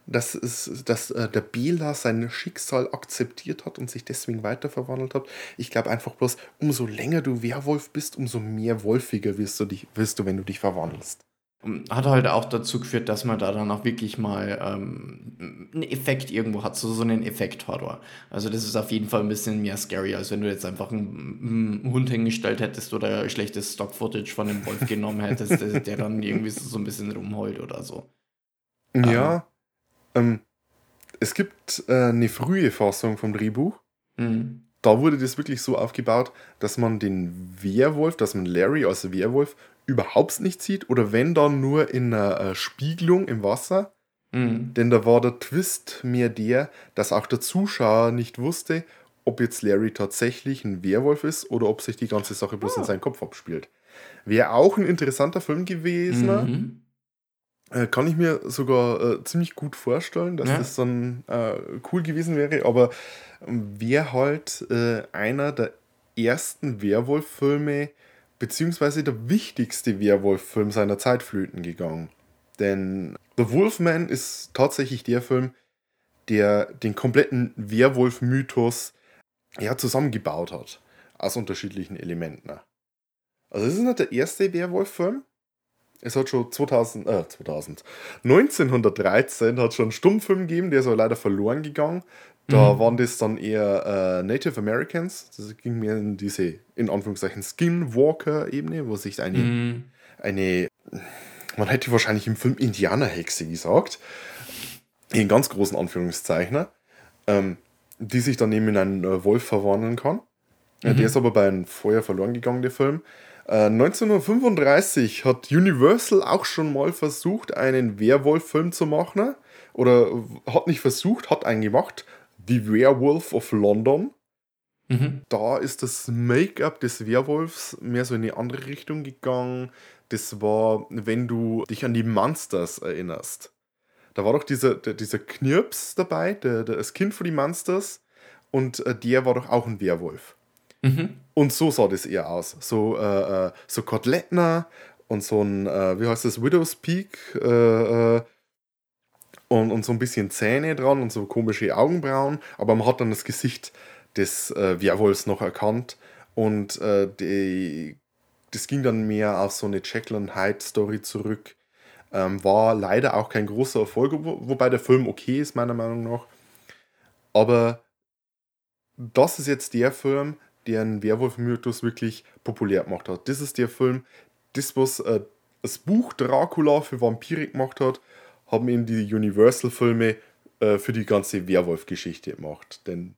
dass, es, dass äh, der Bela sein Schicksal akzeptiert hat und sich deswegen weiter verwandelt hat. Ich glaube einfach bloß, umso länger du Werwolf bist, umso mehr wolfiger wirst du, dich, wirst du wenn du dich verwandelst. Hat halt auch dazu geführt, dass man da dann auch wirklich mal ähm, einen Effekt irgendwo hat, so, so einen Effekt-Horror. Also das ist auf jeden Fall ein bisschen mehr scary, als wenn du jetzt einfach einen, einen Hund hingestellt hättest oder schlechtes Stock-Footage von einem Wolf genommen hättest, der, der dann irgendwie so, so ein bisschen rumheult oder so. Ja, ähm, es gibt äh, eine frühe Fassung vom Drehbuch. Mhm. da wurde das wirklich so aufgebaut, dass man den Werwolf, dass man Larry als Werwolf überhaupt nicht sieht oder wenn dann nur in einer äh, Spiegelung im Wasser. Mhm. Denn da war der Twist mehr der, dass auch der Zuschauer nicht wusste, ob jetzt Larry tatsächlich ein Werwolf ist oder ob sich die ganze Sache bloß in seinem Kopf abspielt. Wäre auch ein interessanter Film gewesen. Mhm. Äh, kann ich mir sogar äh, ziemlich gut vorstellen, dass Ja. das dann äh, cool gewesen wäre, aber wäre halt äh, einer der ersten Werwolf-Filme, beziehungsweise der wichtigste Werwolf-Film seiner Zeit flöten gegangen. Denn The Wolfman ist tatsächlich der Film, der den kompletten Werwolf-Mythos ja, zusammengebaut hat. Aus unterschiedlichen Elementen. Also es ist nicht der erste Werwolf-Film, es hat schon 2000, äh, 2000, 1913 hat schon einen Stummfilm gegeben, der ist aber leider verloren gegangen. Da Mhm. waren das dann eher äh, Native Americans. Das ging mehr in diese, in Anführungszeichen, Skinwalker-Ebene, wo sich eine, Mhm. eine, man hätte wahrscheinlich im Film Indianerhexe gesagt, in ganz großen Anführungszeichen, ähm, die sich dann eben in einen äh, Wolf verwandeln kann. Äh, Der ist aber bei einem Feuer verloren gegangen, der Film. Äh, 1935 hat Universal auch schon mal versucht, einen Werwolf-Film zu machen. Oder hat nicht versucht, hat einen gemacht. The Werewolf of London. Mhm. Da ist das Make-up des Werwolfs mehr so in eine andere Richtung gegangen. Das war, wenn du dich an die Monsters erinnerst. Da war doch dieser, der, dieser Knirps dabei, der, der, das Kind von die Monsters. Und äh, der war doch auch ein Werwolf. Mhm. Und so sah das eher aus. So, äh, äh, so Kotelettner und so ein, äh, wie heißt das, Widow's Peak äh, äh, und, und so ein bisschen Zähne dran und so komische Augenbrauen. Aber man hat dann das Gesicht des äh, Werwolfs noch erkannt. Und äh, die, das ging dann mehr auf so eine Jekyll and Hyde Story zurück. Ähm, war leider auch kein großer Erfolg, wo, wobei der Film okay ist, meiner Meinung nach. Aber das ist jetzt der Film, der einen Werwolf-Mythos wirklich populär gemacht hat. Das ist der Film, das, was äh, das Buch Dracula für Vampire gemacht hat, haben eben die Universal-Filme äh, für die ganze Werwolf-Geschichte gemacht. Denn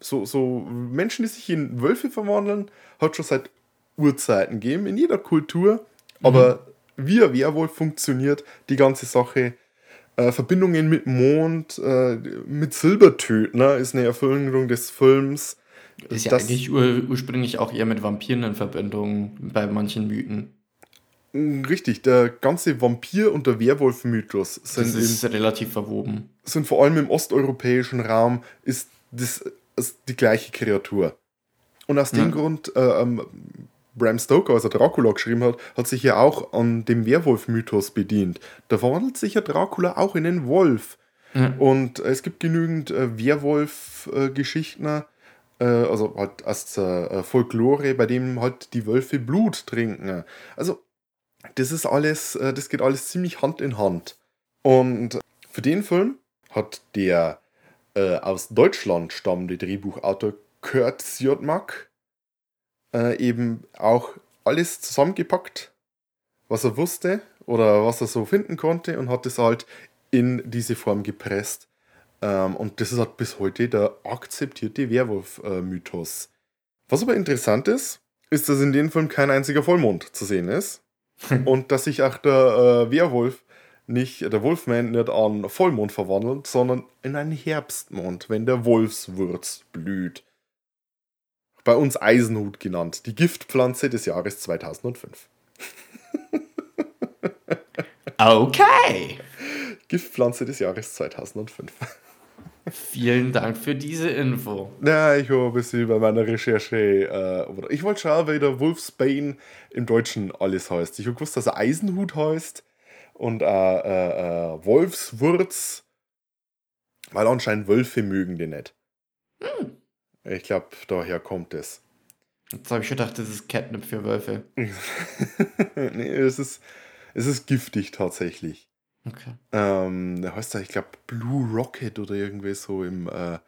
so, so Menschen, die sich in Wölfe verwandeln, hat schon seit Urzeiten gegeben, in jeder Kultur. Aber wie ein Werwolf funktioniert, die ganze Sache, äh, Verbindungen mit Mond, äh, mit Silbertöten, ist eine Erfüllung des Films. Ist ja Das- eigentlich ur ursprünglich auch eher mit Vampiren in Verbindung bei manchen Mythen. Richtig, der ganze Vampir- und der Werwolf-Mythos Das sind, ist in, relativ verwoben. sind vor allem im osteuropäischen Raum ist das ist die gleiche Kreatur. Und aus dem Ja. Grund, äh, ähm, Bram Stoker, als er Dracula geschrieben hat, hat sich ja auch an dem Werwolf-Mythos bedient. Da verwandelt sich ja Dracula auch in einen Wolf. Ja. Und es gibt genügend äh, Werwolf-Geschichten, äh, also halt als äh, Folklore, bei dem halt die Wölfe Blut trinken. Also das ist alles, äh, das geht alles ziemlich Hand in Hand. Und für den Film hat der äh, aus Deutschland stammende Drehbuchautor Kurt Siodmak äh, eben auch alles zusammengepackt, was er wusste oder was er so finden konnte und hat es halt in diese Form gepresst. Ähm, und das ist halt bis heute der akzeptierte Werwolf-Mythos. Was aber interessant ist, ist, dass in dem Film kein einziger Vollmond zu sehen ist. [LAUGHS] und dass sich auch der äh, Werwolf nicht, der Wolfman nicht an Vollmond verwandelt, sondern in einen Herbstmond, wenn der Wolfswurz blüht. Bei uns Eisenhut genannt, die Giftpflanze des Jahres 2005. Okay. Giftpflanze des Jahres 2005. Vielen Dank für diese Info. Ja, ich habe ein bisschen bei meiner Recherche, äh, oder ich wollte schauen, wie der Wolfsbane im Deutschen alles heißt. Ich habe gewusst, dass er Eisenhut heißt und äh, äh, äh, Wolfswurz, weil anscheinend Wölfe mögen den nicht. Hm. Ich glaube, daher kommt es. Jetzt habe ich gedacht, das ist Catnip für Wölfe. [LAUGHS] nee, es ist, es ist giftig tatsächlich. Okay. Ähm, der heißt ja, ich glaube, Blue Rocket oder irgendwie so im, äh,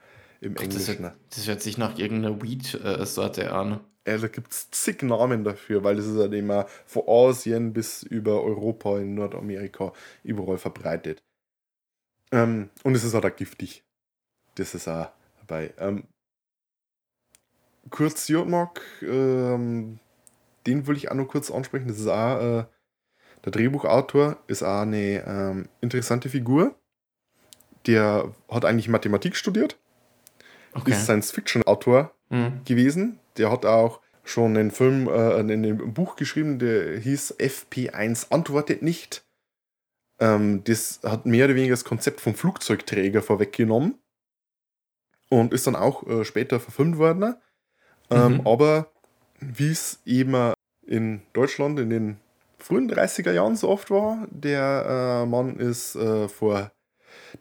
im Gott, das, Englischen. hört, das hört sich nach irgendeiner Weed-Sorte an. Ja, da gibt es zig Namen dafür, weil es ist halt immer von Asien bis über Europa in Nordamerika überall verbreitet. Ähm, und es ist halt auch giftig. Das ist auch dabei. Ähm, kurz Jörgmark, ähm, den will ich auch noch kurz ansprechen. Das ist auch, äh, der Drehbuchautor ist auch eine ähm, interessante Figur. Der hat eigentlich Mathematik studiert, Okay. ist Science-Fiction-Autor Hm. gewesen. Der hat auch schon einen Film, äh, in einem Buch geschrieben, der hieß FP1 antwortet nicht. Ähm, das hat mehr oder weniger das Konzept vom Flugzeugträger vorweggenommen und ist dann auch äh, später verfilmt worden. Ähm, Mhm. Aber wie es eben in Deutschland in den frühen 30er Jahren so oft war, der äh, Mann ist äh, vor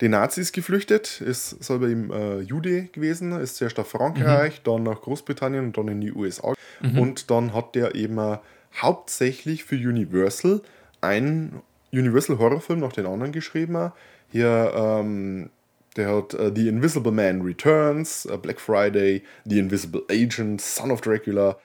den Nazis geflüchtet, ist selber im äh, Jude gewesen, ist zuerst nach Frankreich, dann nach Großbritannien und dann in die USA. Mhm. Und dann hat der eben äh, hauptsächlich für Universal einen Universal Horrorfilm nach den anderen geschrieben. Hier, ähm, der hat äh, The Invisible Man Returns, äh, Black Friday, The Invisible Agent, Son of Dracula,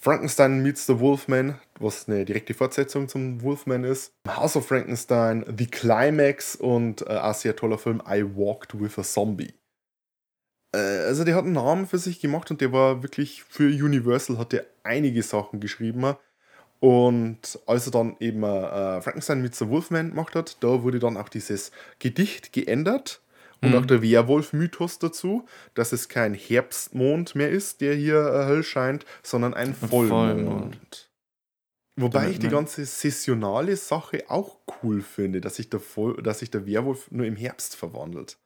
Frankenstein meets the Wolfman, was eine direkte Fortsetzung zum Wolfman ist. House of Frankenstein, The Climax und äh, ein sehr toller Film I Walked with a Zombie. Äh, also der hat einen Namen für sich gemacht und der war wirklich für Universal, hat der einige Sachen geschrieben. Und als er dann eben äh, Frankenstein mit the Wolfman gemacht hat, da wurde dann auch dieses Gedicht geändert und Mhm. auch der Werwolf-Mythos dazu, dass es kein Herbstmond mehr ist, der hier äh, hell scheint, sondern ein Vollmond. Vollmond. Wobei Damit, ich die ganze saisonale Sache auch cool finde, dass sich der, Voll dass sich der Werwolf nur im Herbst verwandelt.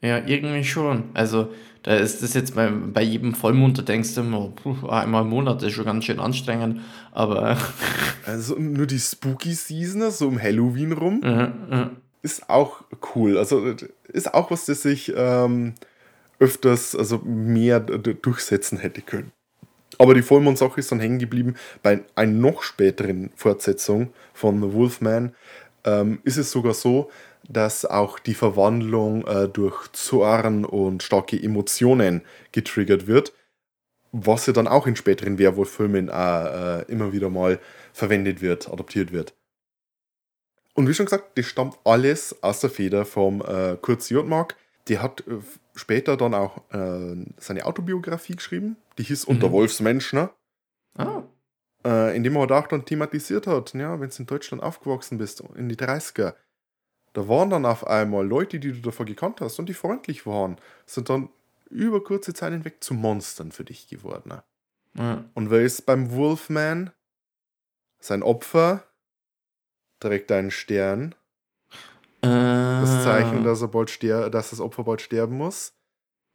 Ja, irgendwie schon. Also, da ist das jetzt bei, bei jedem Vollmond, da denkst du immer, puh, einmal im Monat ist schon ganz schön anstrengend, aber [LAUGHS] Also nur die Spooky Season, so um Halloween rum, äh, ist auch cool. Also ist auch was, das sich ähm, öfters, also mehr durchsetzen hätte können. Aber die Vollmond-Sache ist dann hängen geblieben. Bei einer noch späteren Fortsetzung von The Wolfman ähm, ist es sogar so, dass auch die Verwandlung äh, durch Zorn und starke Emotionen getriggert wird, was ja dann auch in späteren Werwolf-Filmen äh, äh, immer wieder mal verwendet wird, adaptiert wird. Und wie schon gesagt, das stammt alles aus der Feder vom äh, Kurt Jodmark. Der hat äh, später dann auch äh, seine Autobiografie geschrieben, die hieß Unter Mhm. Wolfsmensch, ne? ah, äh, indem er auch dann thematisiert hat, ja, wenn du in Deutschland aufgewachsen bist, in die 30er, da waren dann auf einmal Leute, die du davor gekannt hast und die freundlich waren, sind dann über kurze Zeit hinweg zu Monstern für dich geworden. ne? ja. Und wer ist beim Wolfman? Sein Opfer trägt einen Stern, das Ah. Zeichen, dass, er bald ster dass das Opfer bald sterben muss.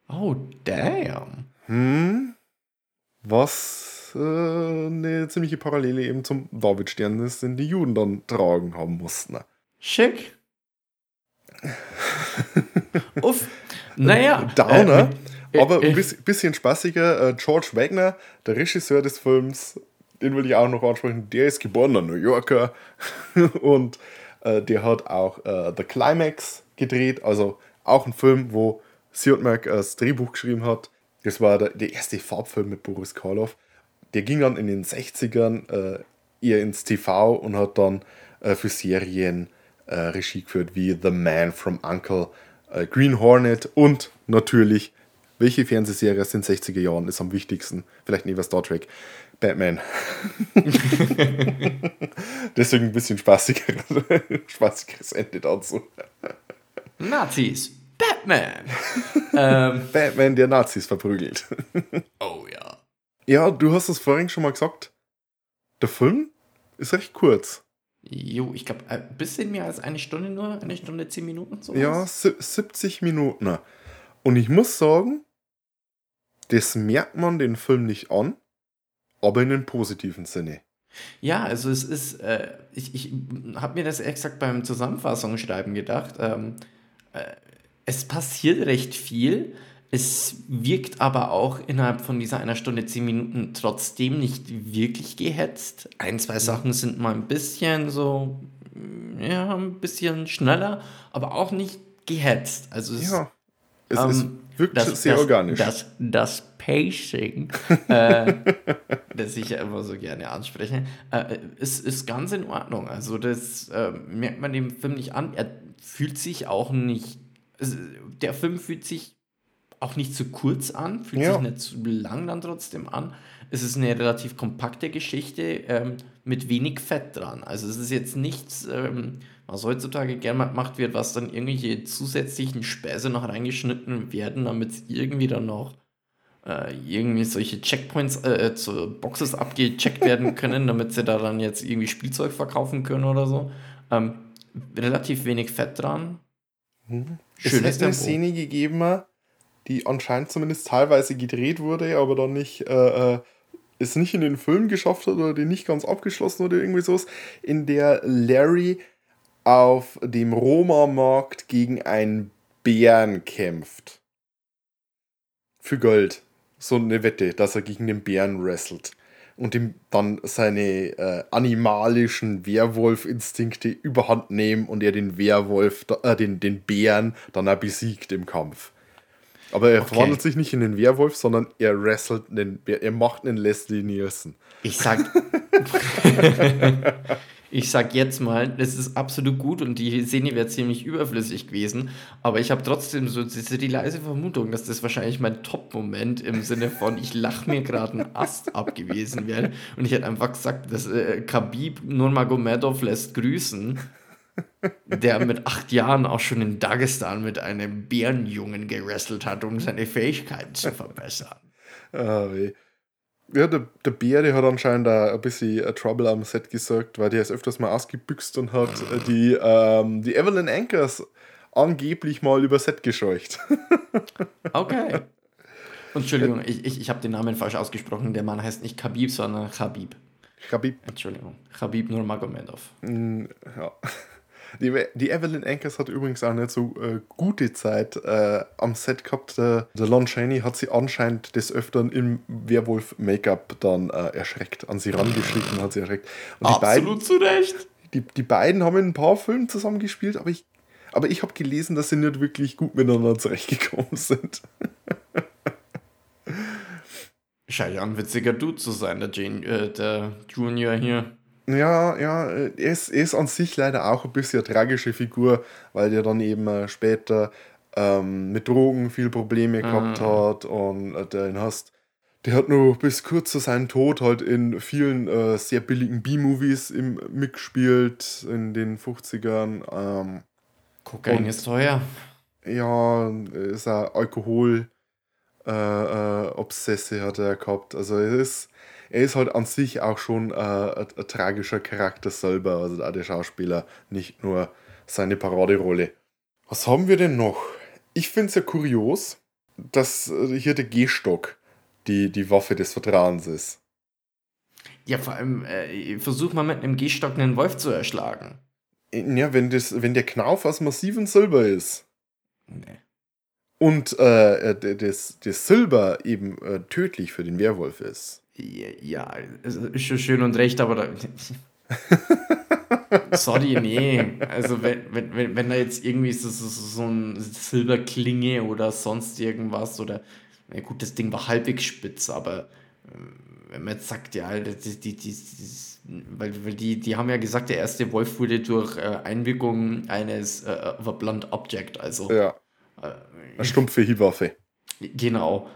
Oh, damn. Hm? Was äh, eine ziemliche Parallele eben zum Davidstern ist, den die Juden dann tragen haben mussten. Schick. [LAUGHS] Uff. Naja. Downer. äh, Aber äh, ein bis- bisschen spaßiger, äh, George Wagner, der Regisseur des Films, den will ich auch noch ansprechen, der ist geborener New Yorker [LAUGHS] und äh, der hat auch äh, The Climax gedreht, also auch ein Film, wo Siotmak das Drehbuch geschrieben hat. Das war der, der erste Farbfilm mit Boris Karloff. Der ging dann in den 60ern äh, eher ins TV und hat dann äh, für Serien äh, Regie geführt wie The Man from Uncle, äh, Green Hornet und natürlich, welche Fernsehserie aus den 60er Jahren ist am wichtigsten? Vielleicht neben Star Trek. Batman. [LAUGHS] Deswegen ein bisschen spaßiger, [LAUGHS] spaßigeres Ende dazu. Nazis. Batman. [LAUGHS] ähm, Batman, der Nazis verprügelt. oh ja. Ja, du hast es vorhin schon mal gesagt. Der Film ist recht kurz. Jo, ich glaube, ein bisschen mehr als eine Stunde nur. Eine Stunde, zehn Minuten. Sowas. Ja, si- 70 Minuten. Und ich muss sagen, das merkt man den Film nicht an, aber in den positiven Sinne. Ja, also es ist, äh, ich, ich habe mir das exakt beim Zusammenfassungsschreiben gedacht. Ähm, äh, es passiert recht viel. Es wirkt aber auch innerhalb von dieser einer Stunde, zehn Minuten trotzdem nicht wirklich gehetzt. Ein, zwei Sachen sind mal ein bisschen so, ja, ein bisschen schneller, aber auch nicht gehetzt. Also es, Ja, es ähm, ist wirklich das, sehr das, organisch. Das, das Pacing, [LAUGHS] äh, das ich ja immer so gerne anspreche, äh, ist, ist ganz in Ordnung. Also das äh, merkt man dem Film nicht an. Er fühlt sich auch nicht, es- der Film fühlt sich auch nicht zu kurz an, fühlt Ja. sich nicht zu lang dann trotzdem an. Es ist eine relativ kompakte Geschichte ähm, mit wenig Fett dran. Also es ist jetzt nichts, ähm, was heutzutage gerne gemacht wird, was dann irgendwelche zusätzlichen Späße noch reingeschnitten werden, damit irgendwie dann noch äh, irgendwie solche Checkpoints, äh, zu Boxes abgecheckt werden können, damit sie da dann jetzt irgendwie Spielzeug verkaufen können oder so. Ähm, relativ wenig Fett dran. es Schönes hätte eine. Szene gegeben, die anscheinend zumindest teilweise gedreht wurde, aber dann nicht, äh, äh, es nicht in den Film geschafft hat oder die nicht ganz abgeschlossen oder irgendwie sowas, in der Larry auf dem Roma-Markt gegen einen Bären kämpft. Für Gold. So eine Wette, dass er gegen den Bären wrestelt. Und ihm dann seine äh, animalischen Werwolf-Instinkte überhand nehmen und er den Werwolf, äh, den, den Bären dann auch besiegt im Kampf. Aber er Okay. verwandelt sich nicht in den Werwolf, sondern er wrestelt den er macht einen Leslie Nielsen. Ich sag. [LAUGHS] [LAUGHS] ich sag jetzt mal, das ist absolut gut und die Szene wäre ziemlich überflüssig gewesen. Aber ich habe trotzdem so diese, die leise Vermutung, dass das wahrscheinlich mein Top-Moment im Sinne von, ich lach mir gerade einen Ast ab gewesen wäre. Und ich hätte einfach gesagt, dass äh, Khabib Nurmagomedov lässt grüßen. Der mit acht Jahren auch schon in Dagestan mit einem Bärenjungen gewrestelt hat, um seine Fähigkeiten zu verbessern. Ah, weh. Ja, der, der Bär, der hat anscheinend auch ein bisschen äh, Trouble am Set gesorgt, weil der ist öfters mal ausgebüxt und hat äh, die, ähm, die Evelyn Anchors angeblich mal über Set gescheucht. [LAUGHS] Okay. Entschuldigung, ich, ich, ich habe den Namen falsch ausgesprochen. Der Mann heißt nicht Khabib, sondern Khabib. Khabib. Entschuldigung. Khabib Nurmagomedov. Ja. Die, die Evelyn Anchors hat übrigens auch nicht so äh, gute Zeit äh, am Set gehabt. Der, der Lon Chaney hat sie anscheinend des Öfteren im Werwolf-Make-up dann äh, erschreckt, an sie rangeschlichen, hat sie erschreckt. Und die beiden, Absolut zu Recht. die, die beiden haben in ein paar Filmen zusammengespielt, aber ich, aber ich habe gelesen, dass sie nicht wirklich gut miteinander zurechtgekommen sind. Scheint ja ein witziger Dude zu sein, der, Jane, äh, der Junior hier. Ja, ja, äh, er ist, er ist an sich leider auch ein bisschen eine tragische Figur, weil der dann eben äh, später ähm, mit Drogen viel Probleme gehabt hat und äh, den hast. Der hat nur bis kurz zu seinem Tod halt in vielen äh, sehr billigen B-Movies im- mitgespielt in den 50ern. Ähm, Kokain Und- ist teuer. ja, ist er Alkohol äh, äh, Obsesse hat er gehabt. Also er ist, er ist halt an sich auch schon äh, ein, ein tragischer Charakter selber, also auch der Schauspieler, nicht nur seine Paraderolle. Was haben wir denn noch? Ich finde es ja kurios, dass äh, hier der Gehstock die, die Waffe des Vertrauens ist. Ja, vor allem, äh, versuch mal mit einem Gehstock einen Wolf zu erschlagen. Ja, wenn, das, wenn der Knauf aus massivem Silber ist Nee. und äh, d- das, das Silber eben äh, tödlich für den Werwolf ist. Ja, es ist schon schön und recht, aber da. [LAUGHS] Sorry, nee. Also, wenn, wenn, wenn, wenn da jetzt irgendwie so, so, so ein Silberklinge oder sonst irgendwas oder. Na gut, das Ding war halbwegs spitz, aber äh, wenn man jetzt sagt, ja, die, die, die, die, weil, weil die, die haben ja gesagt, der erste Wolf wurde durch äh, Einwirkung eines äh, of a blunt object, also Ja. Eine stumpfe Hiebwaffe. genau.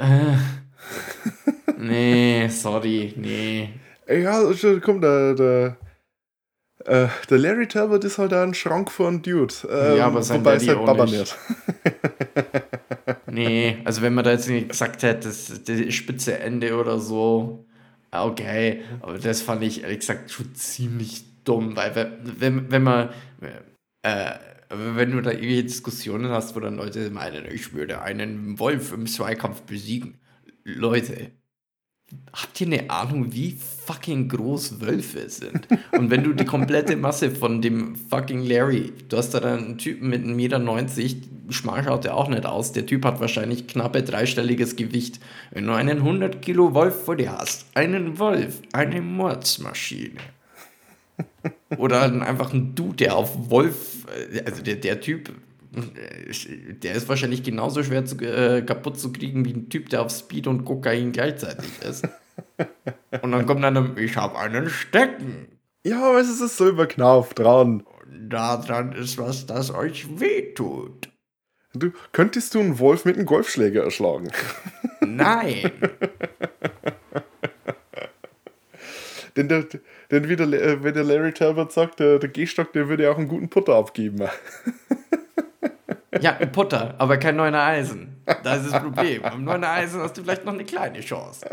Äh, [LAUGHS] nee, sorry, nee. Ja, schon, komm, der, der, äh, der Larry Talbot ist halt ein Schrank für einen Dude. Ähm, Ja, aber sein wobei Daddy es halt Baba nicht. Nee, also wenn man da jetzt nicht gesagt hätte, das, das spitze Ende oder so, okay, aber das fand ich ehrlich gesagt schon ziemlich dumm, weil wenn, wenn, wenn man, äh, wenn du da irgendwelche Diskussionen hast, wo dann Leute meinen, ich würde einen Wolf im Zweikampf besiegen. Leute, habt ihr eine Ahnung, wie fucking groß Wölfe sind? Und wenn du die komplette Masse von dem fucking Larry, du hast da einen Typen mit 1,90 Meter, schmal schaut der auch nicht aus. Der Typ hat wahrscheinlich knappe dreistelliges Gewicht. Wenn du einen 100 Kilo Wolf vor dir hast, einen Wolf, eine Mordsmaschine. Oder dann einfach ein Dude, der auf Wolf, äh, also der, der Typ, der ist wahrscheinlich genauso schwer zu, äh, kaputt zu kriegen wie ein Typ, der auf Speed und Kokain gleichzeitig ist. [LAUGHS] Und dann kommt dann, ich habe einen Stecken. Ja, aber es ist das Silberknauf dran. Da dran ist was, das euch wehtut. Du, könntest du einen Wolf mit einem Golfschläger erschlagen? [LAUGHS] Nein. [LAUGHS] denn, der, denn wie der, äh, wenn der Larry Talbot sagt, der, der Gehstock, der würde ja auch einen guten Putter abgeben. Ja, ein Putter, aber kein neuner Eisen. Das ist das Problem. Am neuner Eisen hast du vielleicht noch eine kleine Chance.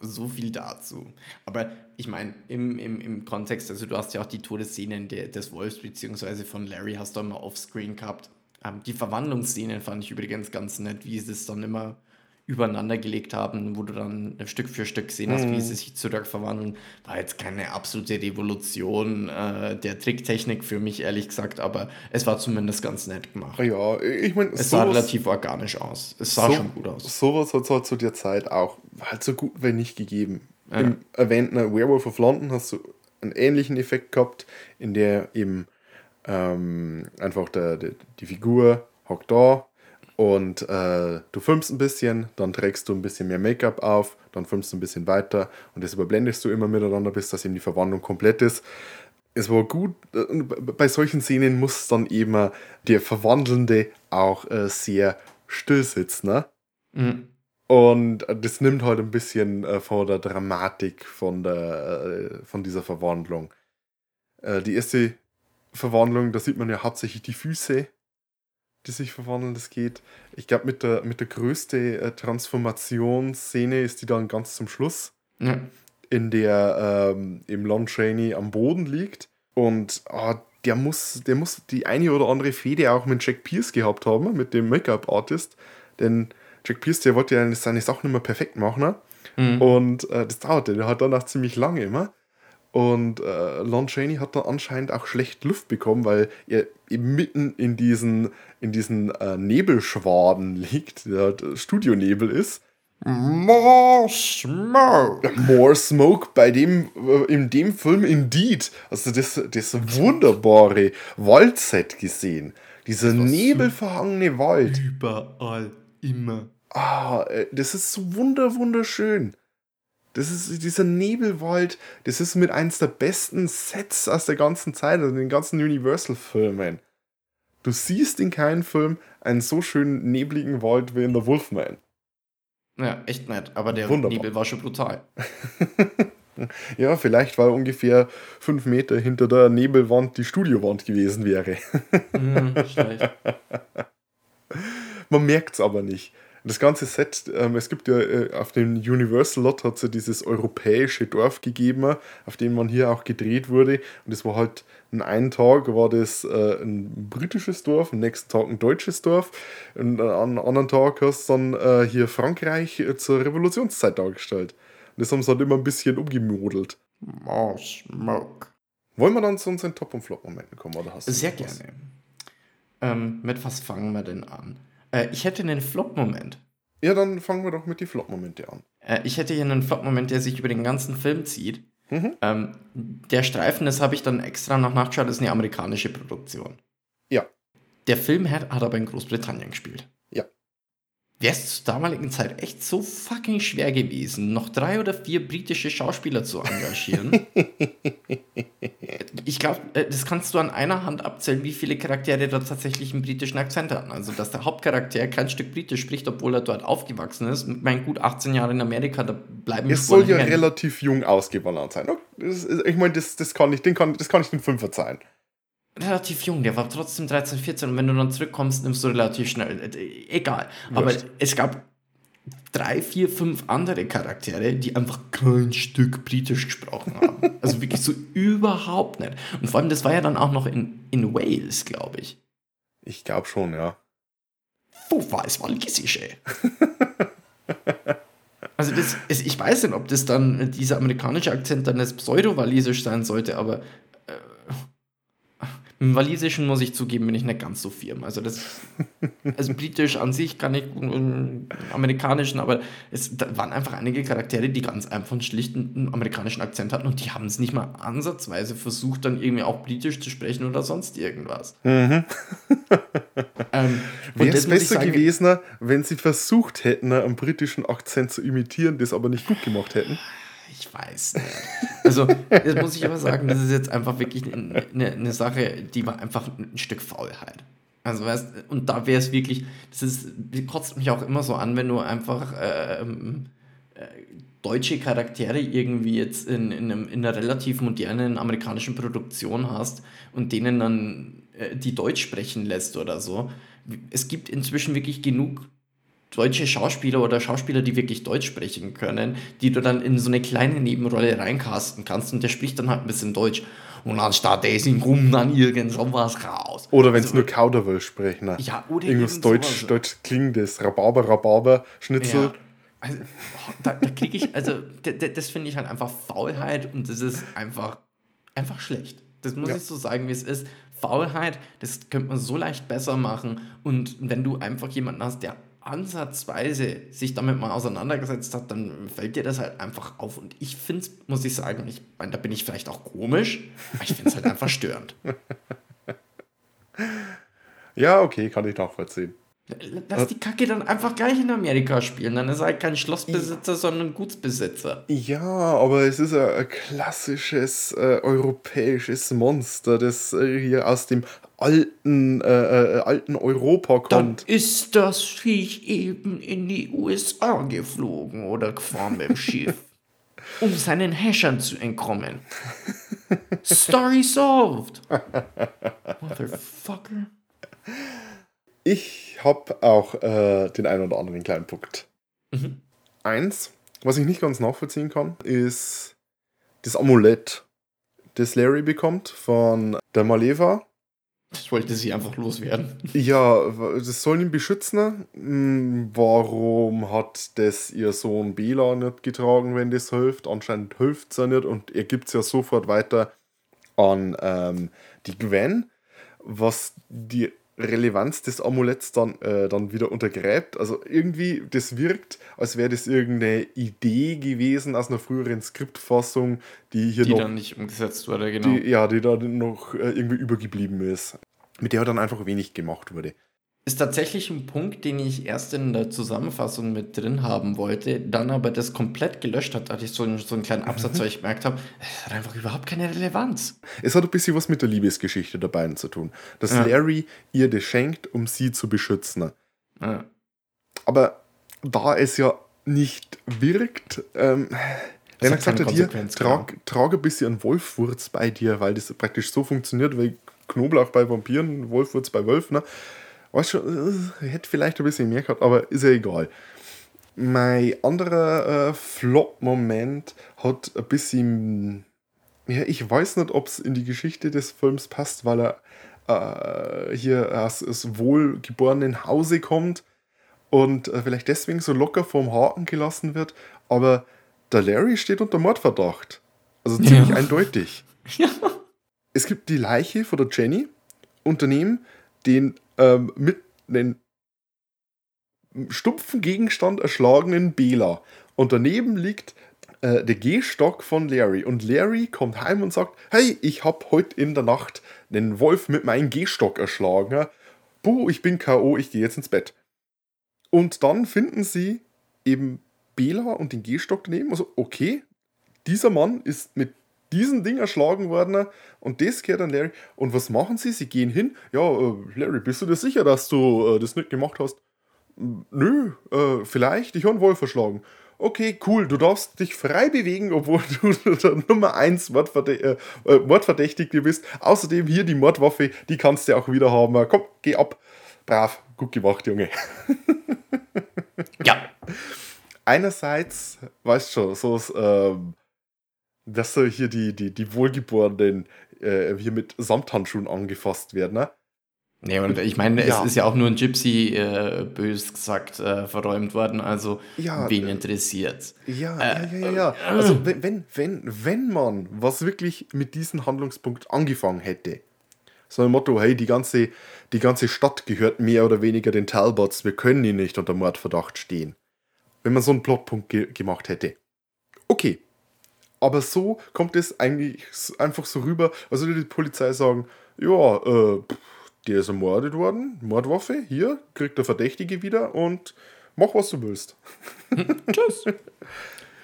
So viel dazu. Aber ich meine, im, im, im Kontext, also du hast ja auch die Todesszenen des Wolfs beziehungsweise von Larry hast du immer offscreen gehabt. Ähm, die Verwandlungsszenen fand ich übrigens ganz nett, wie es dann immer übereinander gelegt haben, wo du dann Stück für Stück gesehen hast, wie sie sich zurück verwandeln. War jetzt keine absolute Revolution äh, der Tricktechnik für mich, ehrlich gesagt, aber es war zumindest ganz nett gemacht. Ja, ich meine, Es sah relativ organisch aus. Es sah so, schon gut aus. Sowas hat es halt zu der Zeit auch halt so gut wie nicht gegeben. Im erwähnten Werewolf of London hast du einen ähnlichen Effekt gehabt, in der eben ähm, einfach der, der, die Figur hockt da und äh, du filmst ein bisschen, dann trägst du ein bisschen mehr Make-up auf, dann filmst du ein bisschen weiter und das überblendest du immer miteinander, bis das eben die Verwandlung komplett ist. Es war gut, äh, bei solchen Szenen muss dann eben der Verwandelnde auch äh, sehr still sitzen, ne? Mhm. Und das nimmt halt ein bisschen äh, von der Dramatik von, der, äh, von dieser Verwandlung. Äh, die erste Verwandlung, da sieht man ja hauptsächlich die Füße, die sich verwandeln, das geht. Ich glaube, mit der, mit der größte äh, Transformationsszene ist die dann ganz zum Schluss, Ja. in der ähm, im Lon Chaney am Boden liegt. Und ah, der, muss, der muss die eine oder andere Fehde auch mit Jack Pierce gehabt haben, mit dem Make-up-Artist. Denn Jack Pierce, der wollte ja seine Sachen immer perfekt machen. Ne? Mhm. Und äh, das dauerte, der hat dann auch ziemlich lange immer. Und äh, Lon Chaney hat dann anscheinend auch schlecht Luft bekommen, weil er eben mitten in diesen, in diesen äh, Nebelschwaden [LAUGHS] liegt, der halt äh, Studionebel ist. More smoke. More Smoke bei dem, äh, in dem Film Indeed. Also das, das wunderbare Waldset gesehen. Dieser nebelverhangene Wald. Überall, immer. Ah, äh, das ist so wunder, wunderschön. Das ist dieser Nebelwald, das ist mit eins der besten Sets aus der ganzen Zeit, also den ganzen Universal-Filmen. Du siehst in keinem Film einen so schönen nebligen Wald wie in The Wolfman. Ja, echt nett. Aber der Wunderbar. Nebel war schon brutal. [LAUGHS] Ja, vielleicht weil ungefähr fünf Meter hinter der Nebelwand die Studiowand gewesen wäre. Mhm, schlecht. [LAUGHS] Man merkt es aber nicht. Das ganze Set, ähm, es gibt ja äh, auf dem Universal Lot hat es ja dieses europäische Dorf gegeben, auf dem man hier auch gedreht wurde. Und es war halt an einem Tag war das äh, ein britisches Dorf, am nächsten Tag ein deutsches Dorf. Und an einem anderen Tag hast du dann äh, hier Frankreich äh, zur Revolutionszeit dargestellt. Und das haben sie halt immer ein bisschen umgemodelt. More smoke. Wollen wir dann zu unseren Top- und Flop-Momenten kommen, oder hast du Sehr gerne. Ähm, mit was fangen wir denn an? Äh, ich hätte einen Flop-Moment. Ja, dann fangen wir doch mit den Flop-Momente an. Äh, ich hätte hier einen Flop-Moment, der sich über den ganzen Film zieht. Mhm. Ähm, der Streifen, das habe ich dann extra noch nachgeschaut, ist eine amerikanische Produktion. Ja. Der Film hat, hat aber in Großbritannien gespielt. Wäre es zur damaligen Zeit echt so fucking schwer gewesen, noch drei oder vier britische Schauspieler zu engagieren? [LAUGHS] ich glaube, das kannst du an einer Hand abzählen, wie viele Charaktere da tatsächlich einen britischen Akzent hatten. Also, dass der Hauptcharakter kein Stück Britisch spricht, obwohl er dort aufgewachsen ist. Mit meinen gut 18 Jahren in Amerika, da bleiben Es soll ja hängen. relativ jung ausgewandert sein. Ich meine, das, das, kann ich, den kann, das kann ich den Fünf verzeihen. Relativ jung, der war trotzdem 13, 14 und wenn du dann zurückkommst, nimmst du relativ schnell. Äh, Egal. Aber es gab drei, vier, fünf andere Charaktere, die einfach kein Stück Britisch gesprochen haben. [LAUGHS] also wirklich so überhaupt nicht. Und vor allem, das war ja dann auch noch in, in Wales, glaube ich. Ich glaube schon, ja. Wo war es? [LAUGHS] Also das, ich weiß nicht, ob das dann, dieser amerikanische Akzent dann das Pseudo-Walisisch sein sollte, aber äh, im Walisischen muss ich zugeben, bin ich nicht ganz so firm. Also das, [LAUGHS] also britisch an sich kann ich, im amerikanischen, aber es da waren einfach einige Charaktere, die ganz einfach einen schlichten amerikanischen Akzent hatten und die haben es nicht mal ansatzweise versucht, dann irgendwie auch britisch zu sprechen oder sonst irgendwas. [LAUGHS] ähm, und Wäre es besser sagen, gewesen, wenn sie versucht hätten, einen britischen Akzent zu imitieren, das aber nicht gut gemacht hätten? Ich weiß. Also, das muss ich aber sagen, das ist jetzt einfach wirklich eine, eine, Sache, die war einfach ein Stück Faulheit. Also, weißt und da wäre es wirklich, das ist, kotzt mich auch immer so an, wenn du einfach ähm, äh, deutsche Charaktere irgendwie jetzt in, in, einem, in einer relativ modernen amerikanischen Produktion hast und denen dann äh, die Deutsch sprechen lässt oder so. Es gibt inzwischen wirklich genug deutsche Schauspieler oder Schauspieler, die wirklich Deutsch sprechen können, die du dann in so eine kleine Nebenrolle reincasten kannst und der spricht dann halt ein bisschen Deutsch. Und dann statt der rum dann irgend sowas raus. Oder wenn es Also, nur Kauderwelsch sprechen. Ne? Ja, oder Irgendwas irgend Deutsch, sowas. Deutsch klingendes. Rhabarber, Rhabarber, Schnitzel. Ja. Also, da, da kriege ich, also das finde ich halt einfach Faulheit und das ist einfach, einfach schlecht. Das muss Ja. ich so sagen, wie es ist. Faulheit, das könnte man so leicht besser machen. Und wenn du einfach jemanden hast, der ansatzweise sich damit mal auseinandergesetzt hat, dann fällt dir das halt einfach auf. Und ich finde es, muss ich sagen, ich meine, da bin ich vielleicht auch komisch, aber ich finde es halt einfach störend. [LAUGHS] Ja, okay, kann ich nachvollziehen. Lass die Kacke dann einfach gleich in Amerika spielen. Dann ist er halt kein Schlossbesitzer, sondern Gutsbesitzer. Ja, aber es ist ein, klassisches äh, europäisches Monster, das äh, hier aus dem alten, äh, äh, alten Europa Dann kommt. ist das Viech eben in die USA geflogen oder gefahren mit dem [LAUGHS] Schiff, um seinen Häschern zu entkommen. Story solved. [LAUGHS] Motherfucker. Ich habe auch äh, den einen oder anderen kleinen Punkt. Mhm. Eins, was ich nicht ganz nachvollziehen kann, ist das Amulett, das Larry bekommt von der Maleva. Ich wollte sie einfach loswerden. Ja, das soll ihn beschützen. Hm, Warum hat das ihr Sohn Bela nicht getragen, wenn das hilft? Anscheinend hilft es ja nicht und er gibt es ja sofort weiter an ähm, die Gwen, was die Relevanz des Amuletts dann, äh, dann wieder untergräbt. Also irgendwie, das wirkt, als wäre das irgendeine Idee gewesen aus einer früheren Skriptfassung, die hier Die noch dann nicht umgesetzt wurde, genau. die, ja, die da noch äh, irgendwie übergeblieben ist. Mit der dann einfach wenig gemacht wurde. Ist tatsächlich ein Punkt, den ich erst in der Zusammenfassung mit drin haben wollte, dann aber das komplett gelöscht hat. Hatte ich so einen, so einen kleinen Absatz, weil ich gemerkt habe, es hat einfach überhaupt keine Relevanz. Es hat ein bisschen was mit der Liebesgeschichte der beiden zu tun. Dass Ja. Larry ihr das schenkt, um sie zu beschützen. Ja. Aber da es ja nicht wirkt, ähm, wenn er gesagt hat, hier, Konsequenz, trag, trag ein bisschen Wolfwurz bei dir, weil das praktisch so funktioniert, wie Knoblauch bei Vampiren, Wolfwurz bei Wölfen. Ne? Weißt schon, äh, hätte vielleicht ein bisschen mehr gehabt, aber ist ja egal. Mein anderer äh, Flop-Moment hat ein bisschen. Ja, ich weiß nicht, ob es in die Geschichte des Films passt, weil er äh, hier aus, aus wohlgeborenen Hause kommt und äh, vielleicht deswegen so locker vorm Haken gelassen wird. Aber der Larry steht unter Mordverdacht. Also ziemlich Ja. eindeutig. [LAUGHS] Es gibt die Leiche von der Jenny und daneben den ähm, mit einem stumpfen Gegenstand erschlagenen Bela. Und daneben liegt äh, der Gehstock von Larry. Und Larry kommt heim und sagt, hey, ich hab heute in der Nacht einen Wolf mit meinem Gehstock erschlagen. Buh, ich bin K.O., ich gehe jetzt ins Bett. Und dann finden sie eben Bela und den Gehstock daneben. Also, okay, dieser Mann ist mit diesem Ding erschlagen worden und das gehört an Larry. Und was machen sie? Sie gehen hin. Ja, äh, Larry, bist du dir sicher, dass du äh, das nicht gemacht hast? Nö, äh, vielleicht. Ich habe einen Wolf erschlagen. Okay, cool, du darfst dich frei bewegen, obwohl [LAUGHS] du der Nummer 1 Mordverdä äh, Mordverdächtigte bist. Außerdem hier die Mordwaffe, die kannst du auch wieder haben. Komm, geh ab. Brav, gut gemacht, Junge. Ja. [LAUGHS] Einerseits, weißt schon, so ähm, dass so hier die, die, die Wohlgeborenen äh, hier mit Samthandschuhen angefasst werden. Ne? Nee, und ich meine, Ja. es ist ja auch nur ein Gypsy, äh, bös gesagt, äh, verräumt worden, also Ja, wen äh, interessiert? Ja, Äh, ja, ja, ja, ja. Also wenn, wenn, wenn, wenn man was wirklich mit diesem Handlungspunkt angefangen hätte, so ein Motto, hey, die ganze, die ganze Stadt gehört mehr oder weniger den Talbots, wir können ihn nicht unter Mordverdacht stehen. Wenn man so einen Plotpunkt ge gemacht hätte. Okay. Aber so kommt es eigentlich einfach so rüber, als würde die Polizei sagen, ja, äh, der ist ermordet worden, Mordwaffe, hier, kriegt der Verdächtige wieder und mach, was du willst. [LAUGHS] Tschüss.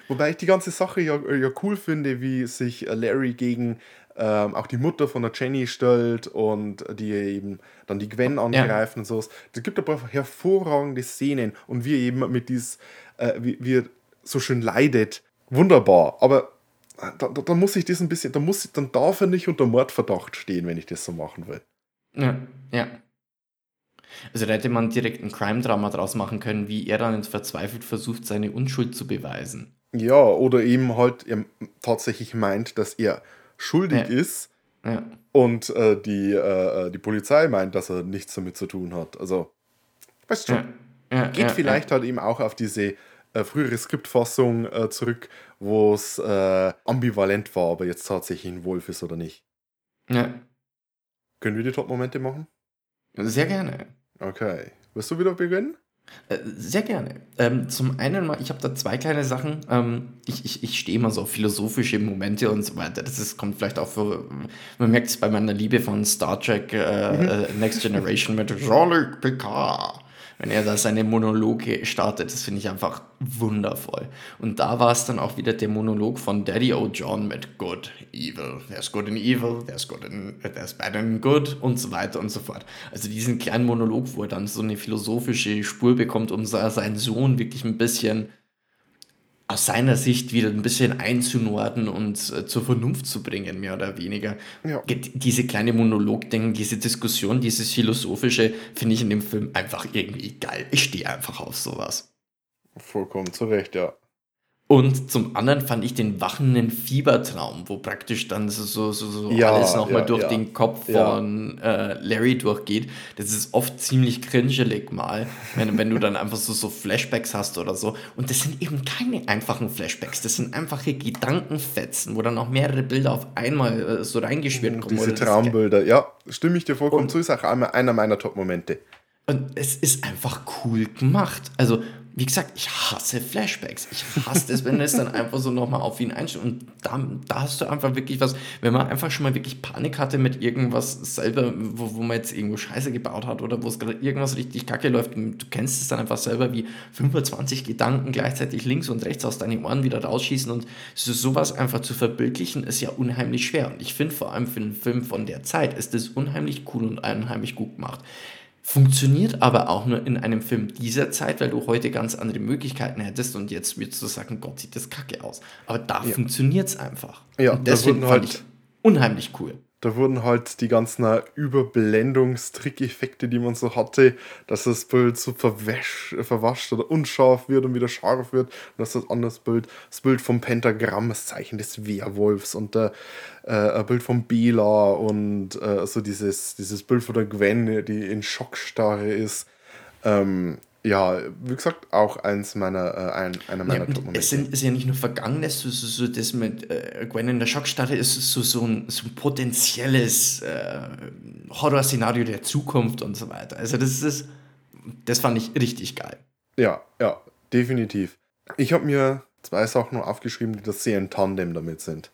Wobei ich die ganze Sache ja, ja cool finde, wie sich Larry gegen ähm, auch die Mutter von der Jenny stellt und die eben dann die Gwen angreifen und so. Es gibt aber hervorragende Szenen und wie er eben mit dies, äh, wie, wie er so schön leidet. Wunderbar. Aber da, da, da muss ich das ein bisschen, da muss ich, dann darf er nicht unter Mordverdacht stehen, wenn ich das so machen will. Ja, ja. Also da hätte man direkt ein Crime-Drama draus machen können, wie er dann verzweifelt versucht, seine Unschuld zu beweisen. Ja, oder eben halt tatsächlich meint, dass er schuldig Ja. ist Ja. und äh, die, äh, die Polizei meint, dass er nichts damit zu tun hat. Also, weißt schon, Ja. Geht vielleicht halt eben auch auf diese äh, frühere Skriptfassung äh, zurück, wo es äh, ambivalent war, ob er jetzt tatsächlich ein Wolf ist oder nicht. Ja. Können wir die Top-Momente machen? Sehr gerne. Okay. Wirst du wieder beginnen? Äh, Sehr gerne. Ähm, zum einen mal, ich habe da zwei kleine Sachen. Ähm, ich ich, ich stehe immer so auf philosophische Momente und so weiter. Das ist, kommt vielleicht auch für, man merkt es bei meiner Liebe von Star Trek äh, äh, Next Generation mit Jean-Luc Picard. Wenn er da seine Monologe startet, das finde ich einfach wundervoll. Und da war es dann auch wieder der Monolog von Daddy O. John mit Good, Evil, there's good in evil, there's good in, there's bad in good und so weiter und so fort. Also diesen kleinen Monolog, wo er dann so eine philosophische Spur bekommt, um se- seinen Sohn wirklich ein bisschen aus seiner Sicht wieder ein bisschen einzunorden und äh, zur Vernunft zu bringen, mehr oder weniger. Ja. Diese kleine Monolog-Ding, diese Diskussion, dieses Philosophische, finde ich in dem Film einfach irgendwie geil. Ich stehe einfach auf sowas. Vollkommen zu Recht, ja. Und zum anderen fand ich den wachenden Fiebertraum, wo praktisch dann so, so, so, Ja, alles nochmal ja, durch ja. den Kopf von äh, Larry durchgeht. Das ist oft ziemlich cringelig mal, wenn, wenn du dann einfach so, so Flashbacks hast oder so. Und das sind eben keine einfachen Flashbacks, das sind einfache Gedankenfetzen, wo dann auch mehrere Bilder auf einmal äh, so reingeschwirrt kommen. Diese Traumbilder, ja, stimme ich dir vollkommen Und- zu, ist auch einmal einer meiner Top-Momente. Und es ist einfach cool gemacht. Also, wie gesagt, ich hasse Flashbacks. Ich hasse es, wenn es dann einfach so nochmal auf ihn einstellt. Und da, da hast du einfach wirklich was, wenn man einfach schon mal wirklich Panik hatte mit irgendwas selber, wo, wo man jetzt irgendwo Scheiße gebaut hat oder wo es gerade irgendwas richtig kacke läuft. Du kennst es dann einfach selber, wie 25 Gedanken gleichzeitig links und rechts aus deinen Ohren wieder rausschießen. Und so, sowas einfach zu verbildlichen, ist ja unheimlich schwer. Und ich finde vor allem für einen Film von der Zeit ist das unheimlich cool und unheimlich gut gemacht. Funktioniert aber auch nur in einem Film dieser Zeit, weil du heute ganz andere Möglichkeiten hättest und jetzt würdest du sagen, Gott, sieht das kacke aus. Aber da funktioniert es einfach. Ja, und deswegen wurden fand halt- ich unheimlich cool. Da wurden halt die ganzen äh, Überblendungstrickeffekte, die man so hatte, dass das Bild so verwäsch, verwascht oder unscharf wird und wieder scharf wird. Und dass das anderes Bild, das Bild vom Pentagramm, das Zeichen des Werwolfs und äh, äh, ein Bild von Bela und äh, so dieses, dieses Bild von der Gwen, die in Schockstarre ist. Ähm, Ja, wie gesagt, auch eins meiner, äh, ein, einer meiner Ja, Top-Momente. es sind, ist ja nicht nur Vergangenes, so, so, so das mit äh, Gwen in der Schockstarre ist so, so, ein, so ein potenzielles äh, Horrorszenario der Zukunft und so weiter. Also das ist, das fand ich richtig geil. Ja, ja, definitiv. Ich habe mir zwei Sachen noch aufgeschrieben, die das sehr in Tandem damit sind.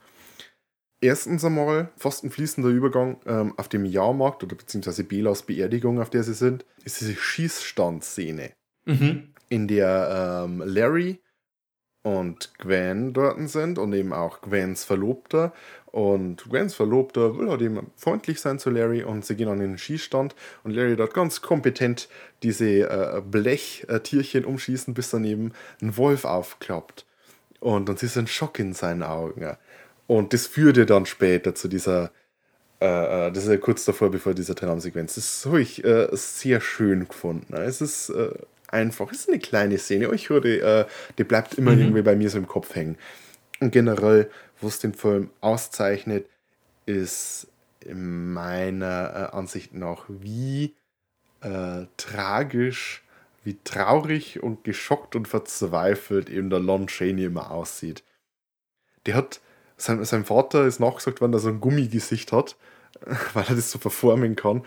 Erstens einmal, fast ein fließender Übergang ähm, auf dem Jahrmarkt oder beziehungsweise Belas Beerdigung, auf der sie sind, ist diese Schießstandszene, Mhm. in der ähm, Larry und Gwen dort sind und eben auch Gwens Verlobter. Und Gwens Verlobter will halt eben freundlich sein zu Larry und sie gehen an den Schießstand und Larry dort ganz kompetent diese äh, Blechtierchen umschießen, bis daneben ein Wolf aufklappt. Und dann du einen Schock in seinen Augen. Und das führte dann später zu dieser, äh, äh, das ist ja kurz davor, bevor dieser Traumsequenz. Das habe ich äh, sehr schön gefunden. Es ist äh, einfach, es ist eine kleine Szene. aber Ich höre, äh, die bleibt immer irgendwie bei mir so im Kopf hängen. Und generell, was den Film auszeichnet, ist in meiner äh, Ansicht nach, wie äh, tragisch, wie traurig und geschockt und verzweifelt eben der Lon Chaney immer aussieht. Der hat, sein, sein Vater ist nachgesagt worden, dass er ein Gummigesicht hat, [LAUGHS] weil er das so verformen kann.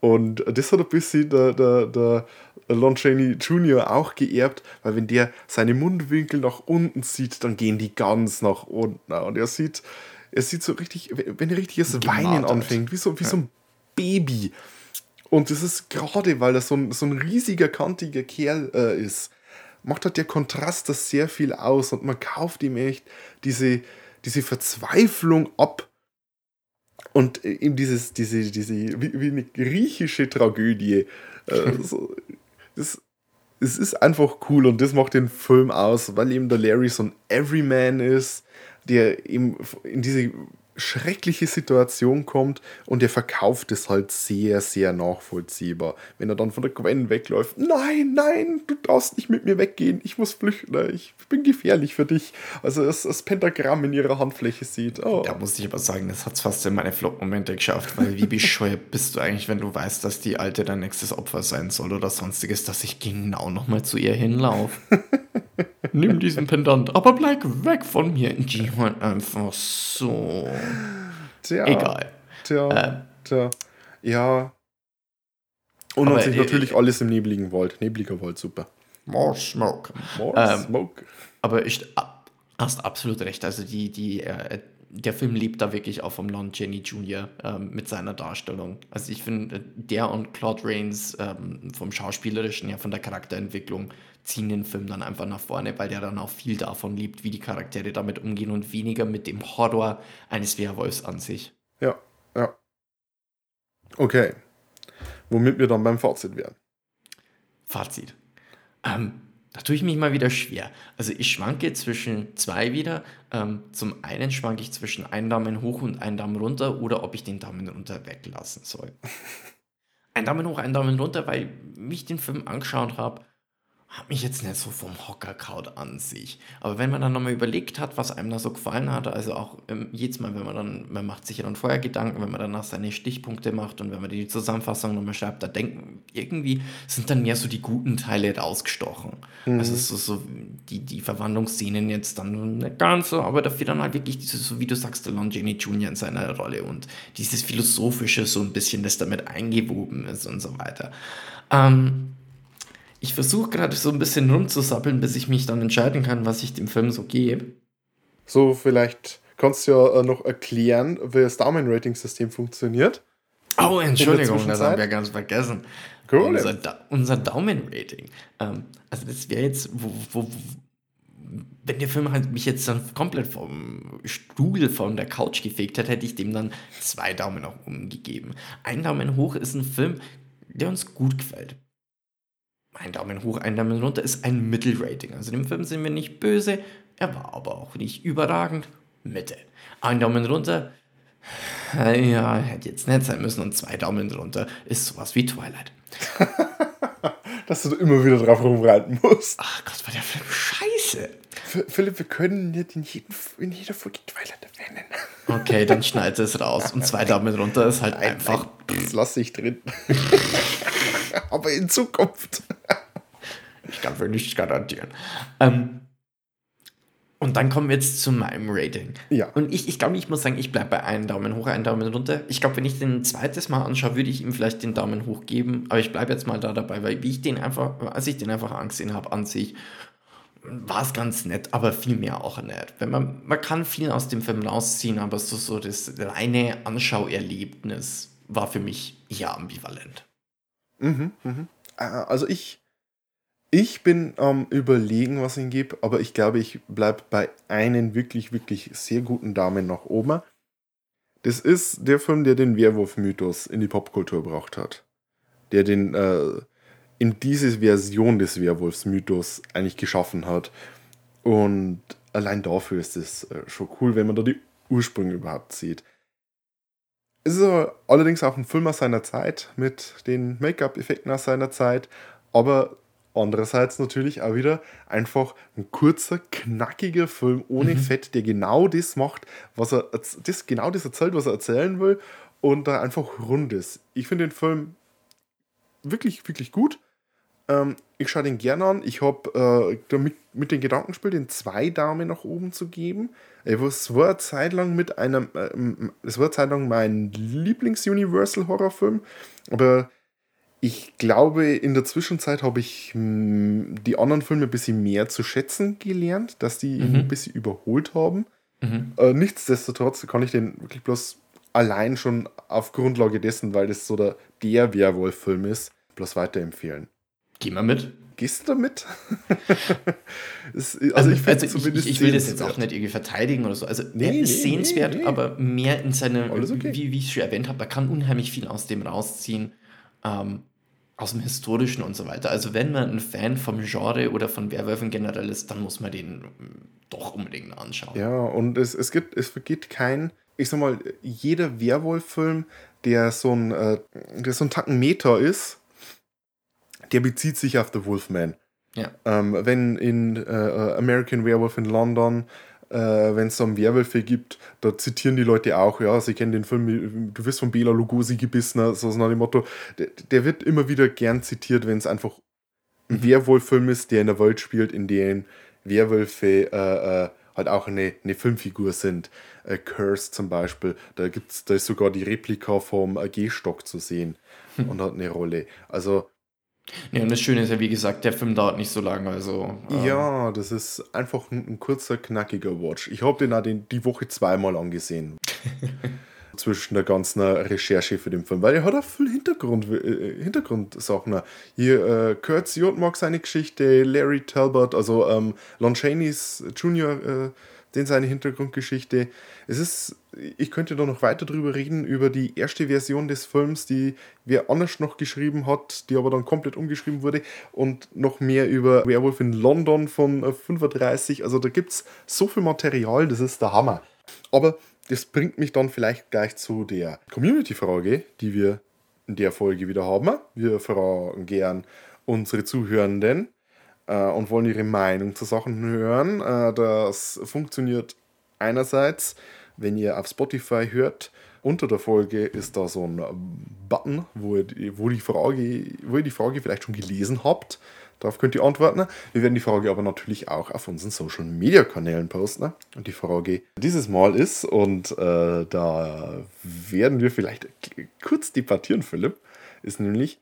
Und das hat ein bisschen der, der, der Lon Chaney Jr. auch geerbt, weil wenn der seine Mundwinkel nach unten sieht, dann gehen die ganz nach unten. Und er sieht, er sieht so richtig, wenn er richtiges Weinen Gemartert. anfängt, wie so, wie so ein Baby. Und das ist gerade, weil er so ein, so ein riesiger, kantiger Kerl äh, ist, macht halt der Kontrast das sehr viel aus und man kauft ihm echt diese, diese Verzweiflung ab. Und äh, eben dieses, diese, diese, wie, wie eine griechische Tragödie. Äh, [LAUGHS] so, das, es ist einfach cool und das macht den Film aus, weil eben der Larry so ein Everyman ist, der eben in diese schreckliche Situation kommt und er verkauft es halt sehr, sehr nachvollziehbar. Wenn er dann von der Gwen wegläuft, nein, nein, du darfst nicht mit mir weggehen, ich muss flüchten, ich bin gefährlich für dich. Also das, das Pentagramm in ihrer Handfläche sieht. Oh. Da muss ich aber sagen, das hat es fast in meine Flop-Momente geschafft, weil wie bescheuert [LAUGHS] bist du eigentlich, wenn du weißt, dass die Alte dein nächstes Opfer sein soll oder sonstiges, dass ich genau nochmal zu ihr hinlaufe. [LAUGHS] Nimm diesen Pendant, aber bleib weg von mir. Die hört einfach so. Tja, Egal. Tja, Äh. tja. Ja. Und an sich natürlich alles im nebligen Wald. Nebliger Wald, super. More smoke. More Ähm, Smoke. Aber ich hast absolut recht. Also die, die, äh, der Film lebt da wirklich auch vom Lon Jenny Jr. Ähm, mit seiner Darstellung. Also ich finde, der und Claude Rains ähm, vom Schauspielerischen her, von der Charakterentwicklung, ziehen den Film dann einfach nach vorne, weil der dann auch viel davon liebt, wie die Charaktere damit umgehen und weniger mit dem Horror eines Werwolfs an sich. Ja, ja. Okay. Womit wir dann beim Fazit wären. Fazit. Ähm, da tue ich mich mal wieder schwer. Also ich schwanke zwischen zwei wieder. Ähm, zum einen schwanke ich zwischen einen Daumen hoch und einen Daumen runter oder ob ich den Daumen runter weglassen soll. [LAUGHS] ein Daumen hoch, ein Daumen runter, weil mich den Film angeschaut habe, hat mich jetzt nicht so vom Hocker kaut an sich. Aber wenn man dann nochmal überlegt hat, was einem da so gefallen hat, also auch ähm, jedes Mal, wenn man dann, man macht sich ja dann vorher Gedanken, wenn man danach seine Stichpunkte macht und wenn man die Zusammenfassung nochmal schreibt, da denken, irgendwie sind dann mehr so die guten Teile rausgestochen. Also so, so die, die Verwandlungsszenen jetzt dann nicht ganz so, aber dafür dann halt wirklich dieses, so wie du sagst, der Lon Jenny Jr. in seiner Rolle und dieses Philosophische so ein bisschen, das damit eingewoben ist und so weiter. Ähm, ich versuche gerade so ein bisschen rumzusappeln, bis ich mich dann entscheiden kann, was ich dem Film so gebe. So, vielleicht kannst du ja äh, noch erklären, wie das Daumen-Rating-System funktioniert. Oh, Entschuldigung, das haben wir ganz vergessen. Cool. Unser, da unser Daumen-Rating. Ähm, also das wäre jetzt, wo, wo, wo, wenn der Film halt mich jetzt dann komplett vom Stuhl von der Couch gefegt hätte, hätte ich dem dann zwei Daumen nach oben gegeben. Ein Daumen hoch ist ein Film, der uns gut gefällt. Ein Daumen hoch, ein Daumen runter ist ein Mittelrating. Also dem Film sind wir nicht böse, er war aber auch nicht überragend. Mitte. Ein Daumen runter, äh, ja, hätte jetzt nicht sein müssen. Und zwei Daumen runter ist sowas wie Twilight. [LAUGHS] Dass du immer wieder drauf rumreiten musst. Ach Gott, war der Film scheiße. Philipp, wir können nicht in, jedem, in jeder Folge Twilight erwähnen. [LAUGHS] Okay, dann schneid es raus. Und zwei Daumen runter ist halt einfach. Das lasse ich drin. [LAUGHS] [LAUGHS] Aber in Zukunft. [LAUGHS] Ich kann für nichts garantieren. Ähm, und dann kommen wir jetzt zu meinem Rating. Ja. Und ich, ich glaube, ich muss sagen, ich bleibe bei einem Daumen hoch, einen Daumen runter. Ich glaube, wenn ich den ein zweites Mal anschaue, würde ich ihm vielleicht den Daumen hoch geben. Aber ich bleibe jetzt mal da dabei, weil wie ich den einfach, als ich den einfach angesehen habe an sich, war es ganz nett, aber viel mehr auch nett. Wenn man, man kann viel aus dem Film rausziehen, aber so, so das reine Anschauerlebnis war für mich eher ambivalent. Mhm, mhm. Äh, Also ich, ich bin am überlegen, was ich gebe, aber ich glaube, ich bleibe bei einem wirklich, wirklich sehr guten Daumen nach oben. Das ist der Film, der den Werwolf-Mythos in die Popkultur gebracht hat. Der den äh, in diese Version des Werwolfs-Mythos eigentlich geschaffen hat. Und allein dafür ist es äh, schon cool, wenn man da die Ursprünge überhaupt sieht. Es ist allerdings auch ein Film aus seiner Zeit, mit den Make-up-Effekten aus seiner Zeit, aber andererseits natürlich auch wieder einfach ein kurzer, knackiger Film ohne Fett, der genau das macht, was er das, genau das erzählt, was er erzählen will und da einfach rund ist. Ich finde den Film wirklich, wirklich gut. Ähm, ich schaue den gerne an. Ich habe äh, damit mit den Gedanken gespielt, den zwei Daumen nach oben zu geben. Äh, Es war eine Zeit lang mit einem, ähm, es war eine Zeit lang mein Lieblings-Universal-Horrorfilm, aber ich glaube, in der Zwischenzeit habe ich mh, die anderen Filme ein bisschen mehr zu schätzen gelernt, dass die ihn Mhm. ein bisschen überholt haben. Mhm. Äh, nichtsdestotrotz kann ich den wirklich bloß allein schon auf Grundlage dessen, weil das so der, der Werwolf-Film ist, bloß weiterempfehlen. Geh mal mit. Gehst du damit? Es- [LAUGHS] also, Also, ich, also ich, zumindest ich, will das jetzt auch nicht irgendwie verteidigen oder so. Also Nee, ist nee, sehenswert, nee, nee. aber mehr in seinem, Alles okay. wie, wie ich schon erwähnt habe, man kann unheimlich viel aus dem rausziehen, ähm, aus dem Historischen und so weiter. Also wenn man ein Fan vom Genre oder von Werwölfen generell ist, dann muss man den mm, doch unbedingt anschauen. Ja, und es, es gibt, es vergeht kein, ich sag mal, jeder Werwolf-Film, der so ein, äh, der so ein Tacken ist, der bezieht sich auf The Wolfman. Ja. Ähm, wenn in äh, American Werewolf in London, äh, wenn es so einen Werwölfe gibt, da zitieren die Leute auch, ja, sie kennen den Film, du wirst von Bela Lugosi gebissen, so nach dem Motto. Der, der wird immer wieder gern zitiert, wenn es einfach ein Werwolf-Film ist, der in der Welt spielt, in dem Werwölfe äh, äh, halt auch eine, eine Filmfigur sind. Äh, Curse zum Beispiel, da, gibt's, da ist sogar die Replika vom äh, Gehstock zu sehen und hat eine Rolle. Also Ja, und das Schöne ist ja, wie gesagt, der Film dauert nicht so lange, also. ähm, Ja, das ist einfach ein, ein kurzer, knackiger Watch. Ich habe den auch den, die Woche zweimal angesehen. [LAUGHS] Zwischen der ganzen Recherche für den Film, weil er hat auch viel Hintergrund, äh, Hintergrundsachen. Hier, äh, Kurt Siot mag seine Geschichte, Larry Talbot, also ähm, Lon Chaney's Junior, äh, den seine Hintergrundgeschichte. Es ist, ich könnte da noch weiter drüber reden, über die erste Version des Films, die wer anders noch geschrieben hat, die aber dann komplett umgeschrieben wurde und noch mehr über Werewolf in London von äh, 35. Also da gibt es so viel Material, das ist der Hammer. Aber das bringt mich dann vielleicht gleich zu der Community-Frage, die wir in der Folge wieder haben. Wir fragen gern unsere Zuhörenden äh, und wollen ihre Meinung zu Sachen hören. Äh, das funktioniert einerseits, wenn ihr auf Spotify hört. Unter der Folge ist da so ein Button, wo ihr, die- wo, die Frage, wo ihr die Frage vielleicht schon gelesen habt. Darauf könnt ihr antworten. Wir werden die Frage aber natürlich auch auf unseren Social Media Kanälen posten. Und die Frage dieses Mal ist, und äh, da werden wir vielleicht kurz debattieren, Philipp, ist nämlich,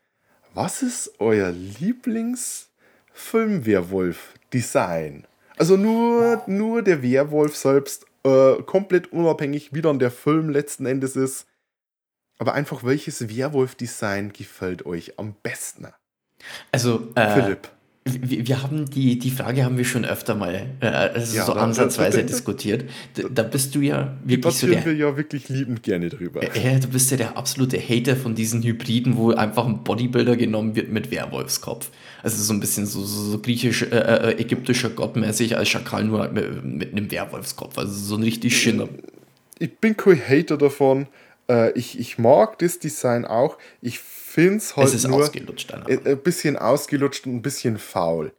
was ist euer Lieblingsfilm-Werwolf-Design? Also nur, nur der Werwolf selbst, äh, komplett unabhängig, wie dann der Film letzten Endes ist. Aber einfach, welches Werwolf-Design gefällt euch am besten? Also, äh, Philipp. Wir, wir haben die, die Frage haben wir schon öfter mal äh, also Ja, so ansatzweise da- [LAUGHS] diskutiert. Da, da bist du ja wirklich so der, wir ja wirklich liebend gerne drüber. äh, du bist ja der absolute Hater von diesen Hybriden, wo einfach ein Bodybuilder genommen wird mit Werwolfskopf. Also so ein bisschen so, so, so griechisch, äh, äh, ägyptischer Gott mäßig als Schakal nur mit, mit einem Werwolfskopf. Also so ein richtig schöner. ich bin kein Hater davon. Äh, ich, ich mag das Design auch. Ich finde es halt Es ist nur ausgelutscht. Dann ein bisschen ausgelutscht und ein bisschen faul.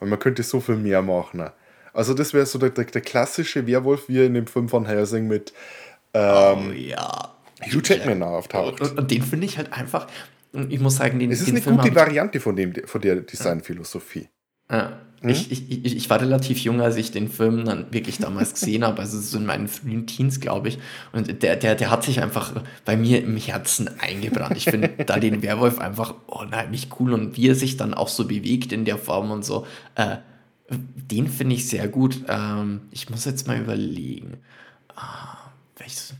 Weil man könnte so viel mehr machen. Also das wäre so der, der, der klassische Werwolf, wie er in dem Film von Helsing mit oh ähm, ja. Hugh Jackman auftaucht. Und, und den finde ich halt einfach. Ich muss sagen, den, Es ist den eine Film gute Variante von, dem, von der Designphilosophie. Ja. Ich, ich, ich, ich war relativ jung, als ich den Film dann wirklich damals [LAUGHS] gesehen habe, also so in meinen frühen Teens, glaube ich. Und der, der, der hat sich einfach bei mir im Herzen eingebrannt. Ich finde da den Werwolf einfach unheimlich cool und wie er sich dann auch so bewegt in der Form und so. Äh, den finde ich sehr gut. Ähm, ich muss jetzt mal überlegen. Ah, welches?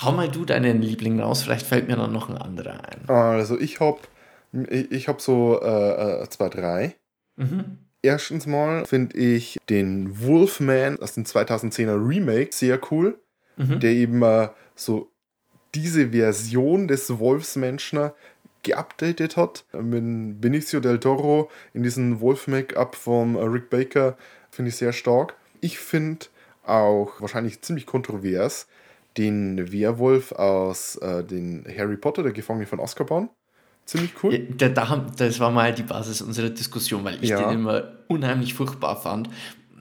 Hau mal du deinen Liebling raus, vielleicht fällt mir dann noch ein anderer ein. Also ich habe ich, ich hab so äh, äh, zwei, drei. Mhm. Erstens mal finde ich den Wolfman aus dem 2010er Remake sehr cool, Mhm. der eben äh, so diese Version des Wolfsmenschen geupdatet hat. Mit Benicio del Toro in diesem Wolf-Make-up vom äh, Rick Baker finde ich sehr stark. Ich finde auch wahrscheinlich ziemlich kontrovers den Werwolf aus äh, den Harry Potter, der Gefangene von Azkaban. Ziemlich cool. Ja, da, das war mal die Basis unserer Diskussion, weil ich Ja. den immer unheimlich furchtbar fand.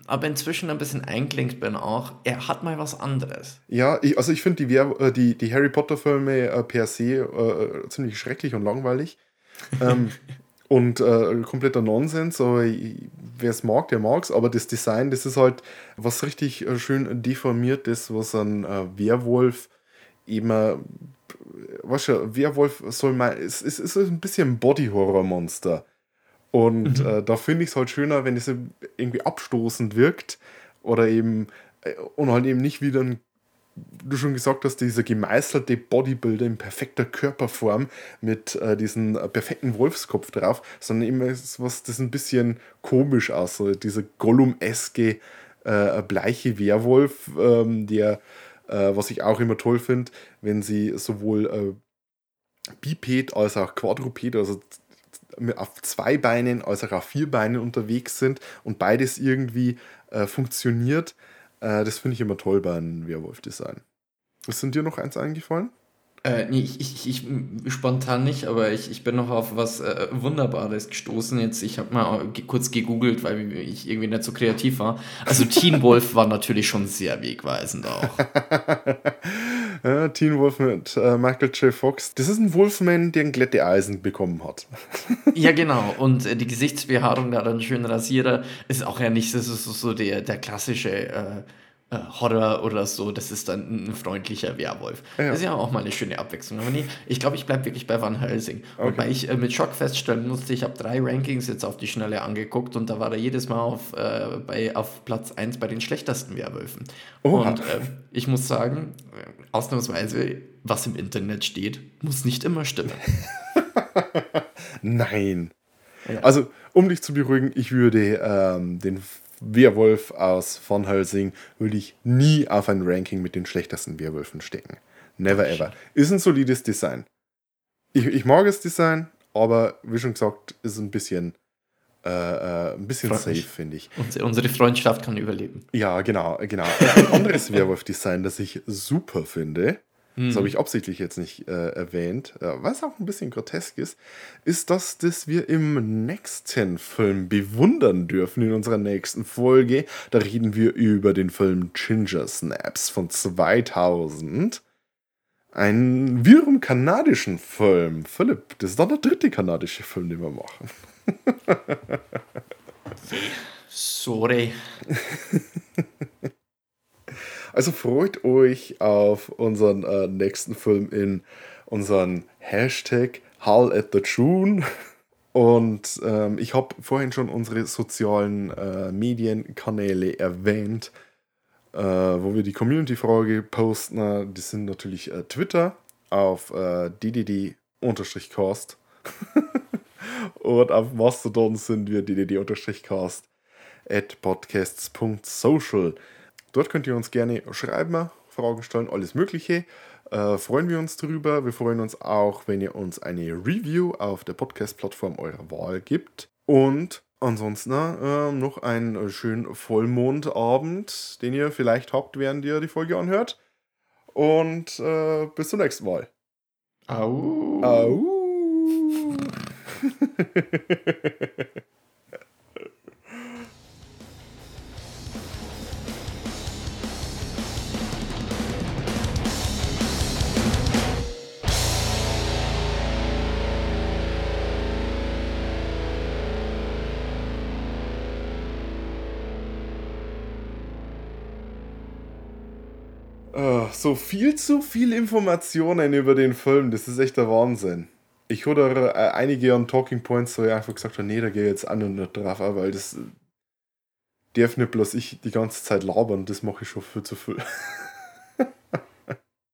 Aber inzwischen ein bisschen eingelenkt bin auch. Er hat mal was anderes. Ja, ich, also ich finde die, äh, die, die Harry Potter-Filme äh, per se äh, ziemlich schrecklich und langweilig. [LAUGHS] ähm, und äh, kompletter Nonsens. Aber wer es mag, der mag es. Aber das Design, das ist halt was richtig äh, schön deformiertes, was ein äh, Werwolf eben. Weißt du, Werwolf soll mal. Es, es ist ein bisschen ein Body-Horror-Monster. Und äh, da finde ich es halt schöner, wenn es irgendwie abstoßend wirkt oder eben äh, und halt eben nicht wieder ein, du schon gesagt hast, dieser gemeißelte Bodybuilder in perfekter Körperform mit äh, diesem äh, perfekten Wolfskopf drauf, sondern eben ist was, das ein bisschen komisch aussieht. Dieser Gollum-eske äh, bleiche Werwolf, ähm, der, äh, was ich auch immer toll finde, wenn sie sowohl äh, Biped als auch Quadruped, also auf zwei Beinen als auch auf vier Beinen unterwegs sind und beides irgendwie äh, funktioniert. Äh, das finde ich immer toll bei einem Werwolf-Design. Ist denn dir noch eins eingefallen? Äh, nee, ich, ich, ich spontan nicht, aber ich, ich bin noch auf was äh, Wunderbares gestoßen jetzt. Ich habe mal kurz gegoogelt, weil ich irgendwie nicht so kreativ war. Also Teen Wolf war natürlich schon sehr wegweisend auch. [LAUGHS] Ja, Teen Wolf mit äh, Michael J. Fox. Das ist ein Wolfman, der ein Glätteeisen bekommen hat. Ja, [LAUGHS] genau. Und äh, die Gesichtsbehaarung, da dann schön Rasierer, ist auch ja nicht ist so, so der, der klassische äh, Horror oder so. Das ist dann ein freundlicher Werwolf. Ja. Das ist ja auch mal eine schöne Abwechslung. Aber nee, ich glaube, ich bleibe wirklich bei Van Helsing. Wobei ich äh, mit Schock feststellen musste, ich habe drei Rankings jetzt auf die Schnelle angeguckt und da war er jedes Mal auf, äh, bei, auf Platz 1 bei den schlechtesten Werwölfen. Oha. Und äh, ich muss sagen, äh, ausnahmsweise, was im Internet steht, muss nicht immer stimmen. [LAUGHS] Nein. Ja. Also, um dich zu beruhigen, ich würde ähm, den Werwolf aus Van Helsing würde ich nie auf ein Ranking mit den schlechtesten Werwölfen stecken. Never ever. Ist ein solides Design. Ich, ich mag das Design, aber wie schon gesagt, ist ein bisschen, äh, äh, ein bisschen safe, finde ich. Unsere, unsere Freundschaft kann überleben. Ja, genau, genau. Ein anderes [LAUGHS] Werwolf-Design, das ich super finde, das habe ich absichtlich jetzt nicht äh, erwähnt, äh, was auch ein bisschen grotesk ist, ist das, das wir im nächsten Film bewundern dürfen in unserer nächsten Folge. Da reden wir über den Film Ginger Snaps von 2000. Ein wiederum kanadischen Film. Philipp, das ist dann der dritte kanadische Film, den wir machen. Sorry. [LAUGHS] Also freut euch auf unseren äh, nächsten Film in unseren Hashtag Hull at the June. Und ähm, ich habe vorhin schon unsere sozialen äh, Medienkanäle erwähnt, äh, wo wir die Community-Frage posten. Das sind natürlich äh, Twitter auf äh, ddd-cast [LAUGHS] und auf Mastodon sind wir ddd-cast at podcasts.social. Dort könnt ihr uns gerne schreiben, Fragen stellen, alles Mögliche. Äh, freuen wir uns drüber. Wir freuen uns auch, wenn ihr uns eine Review auf der Podcast-Plattform eurer Wahl gibt. Und ansonsten äh, noch einen schönen Vollmondabend, den ihr vielleicht habt, während ihr die Folge anhört. Und äh, bis zum nächsten Mal. Au. Au. [LAUGHS] Uh, so viel zu viel Informationen über den Film, das ist echt der Wahnsinn. Ich hatte äh, einige an Talking Points, wo ich einfach gesagt habe, nee, da gehe ich jetzt an und nicht drauf, weil das darf nicht bloß ich die ganze Zeit labern, das mache ich schon viel zu viel. [LAUGHS]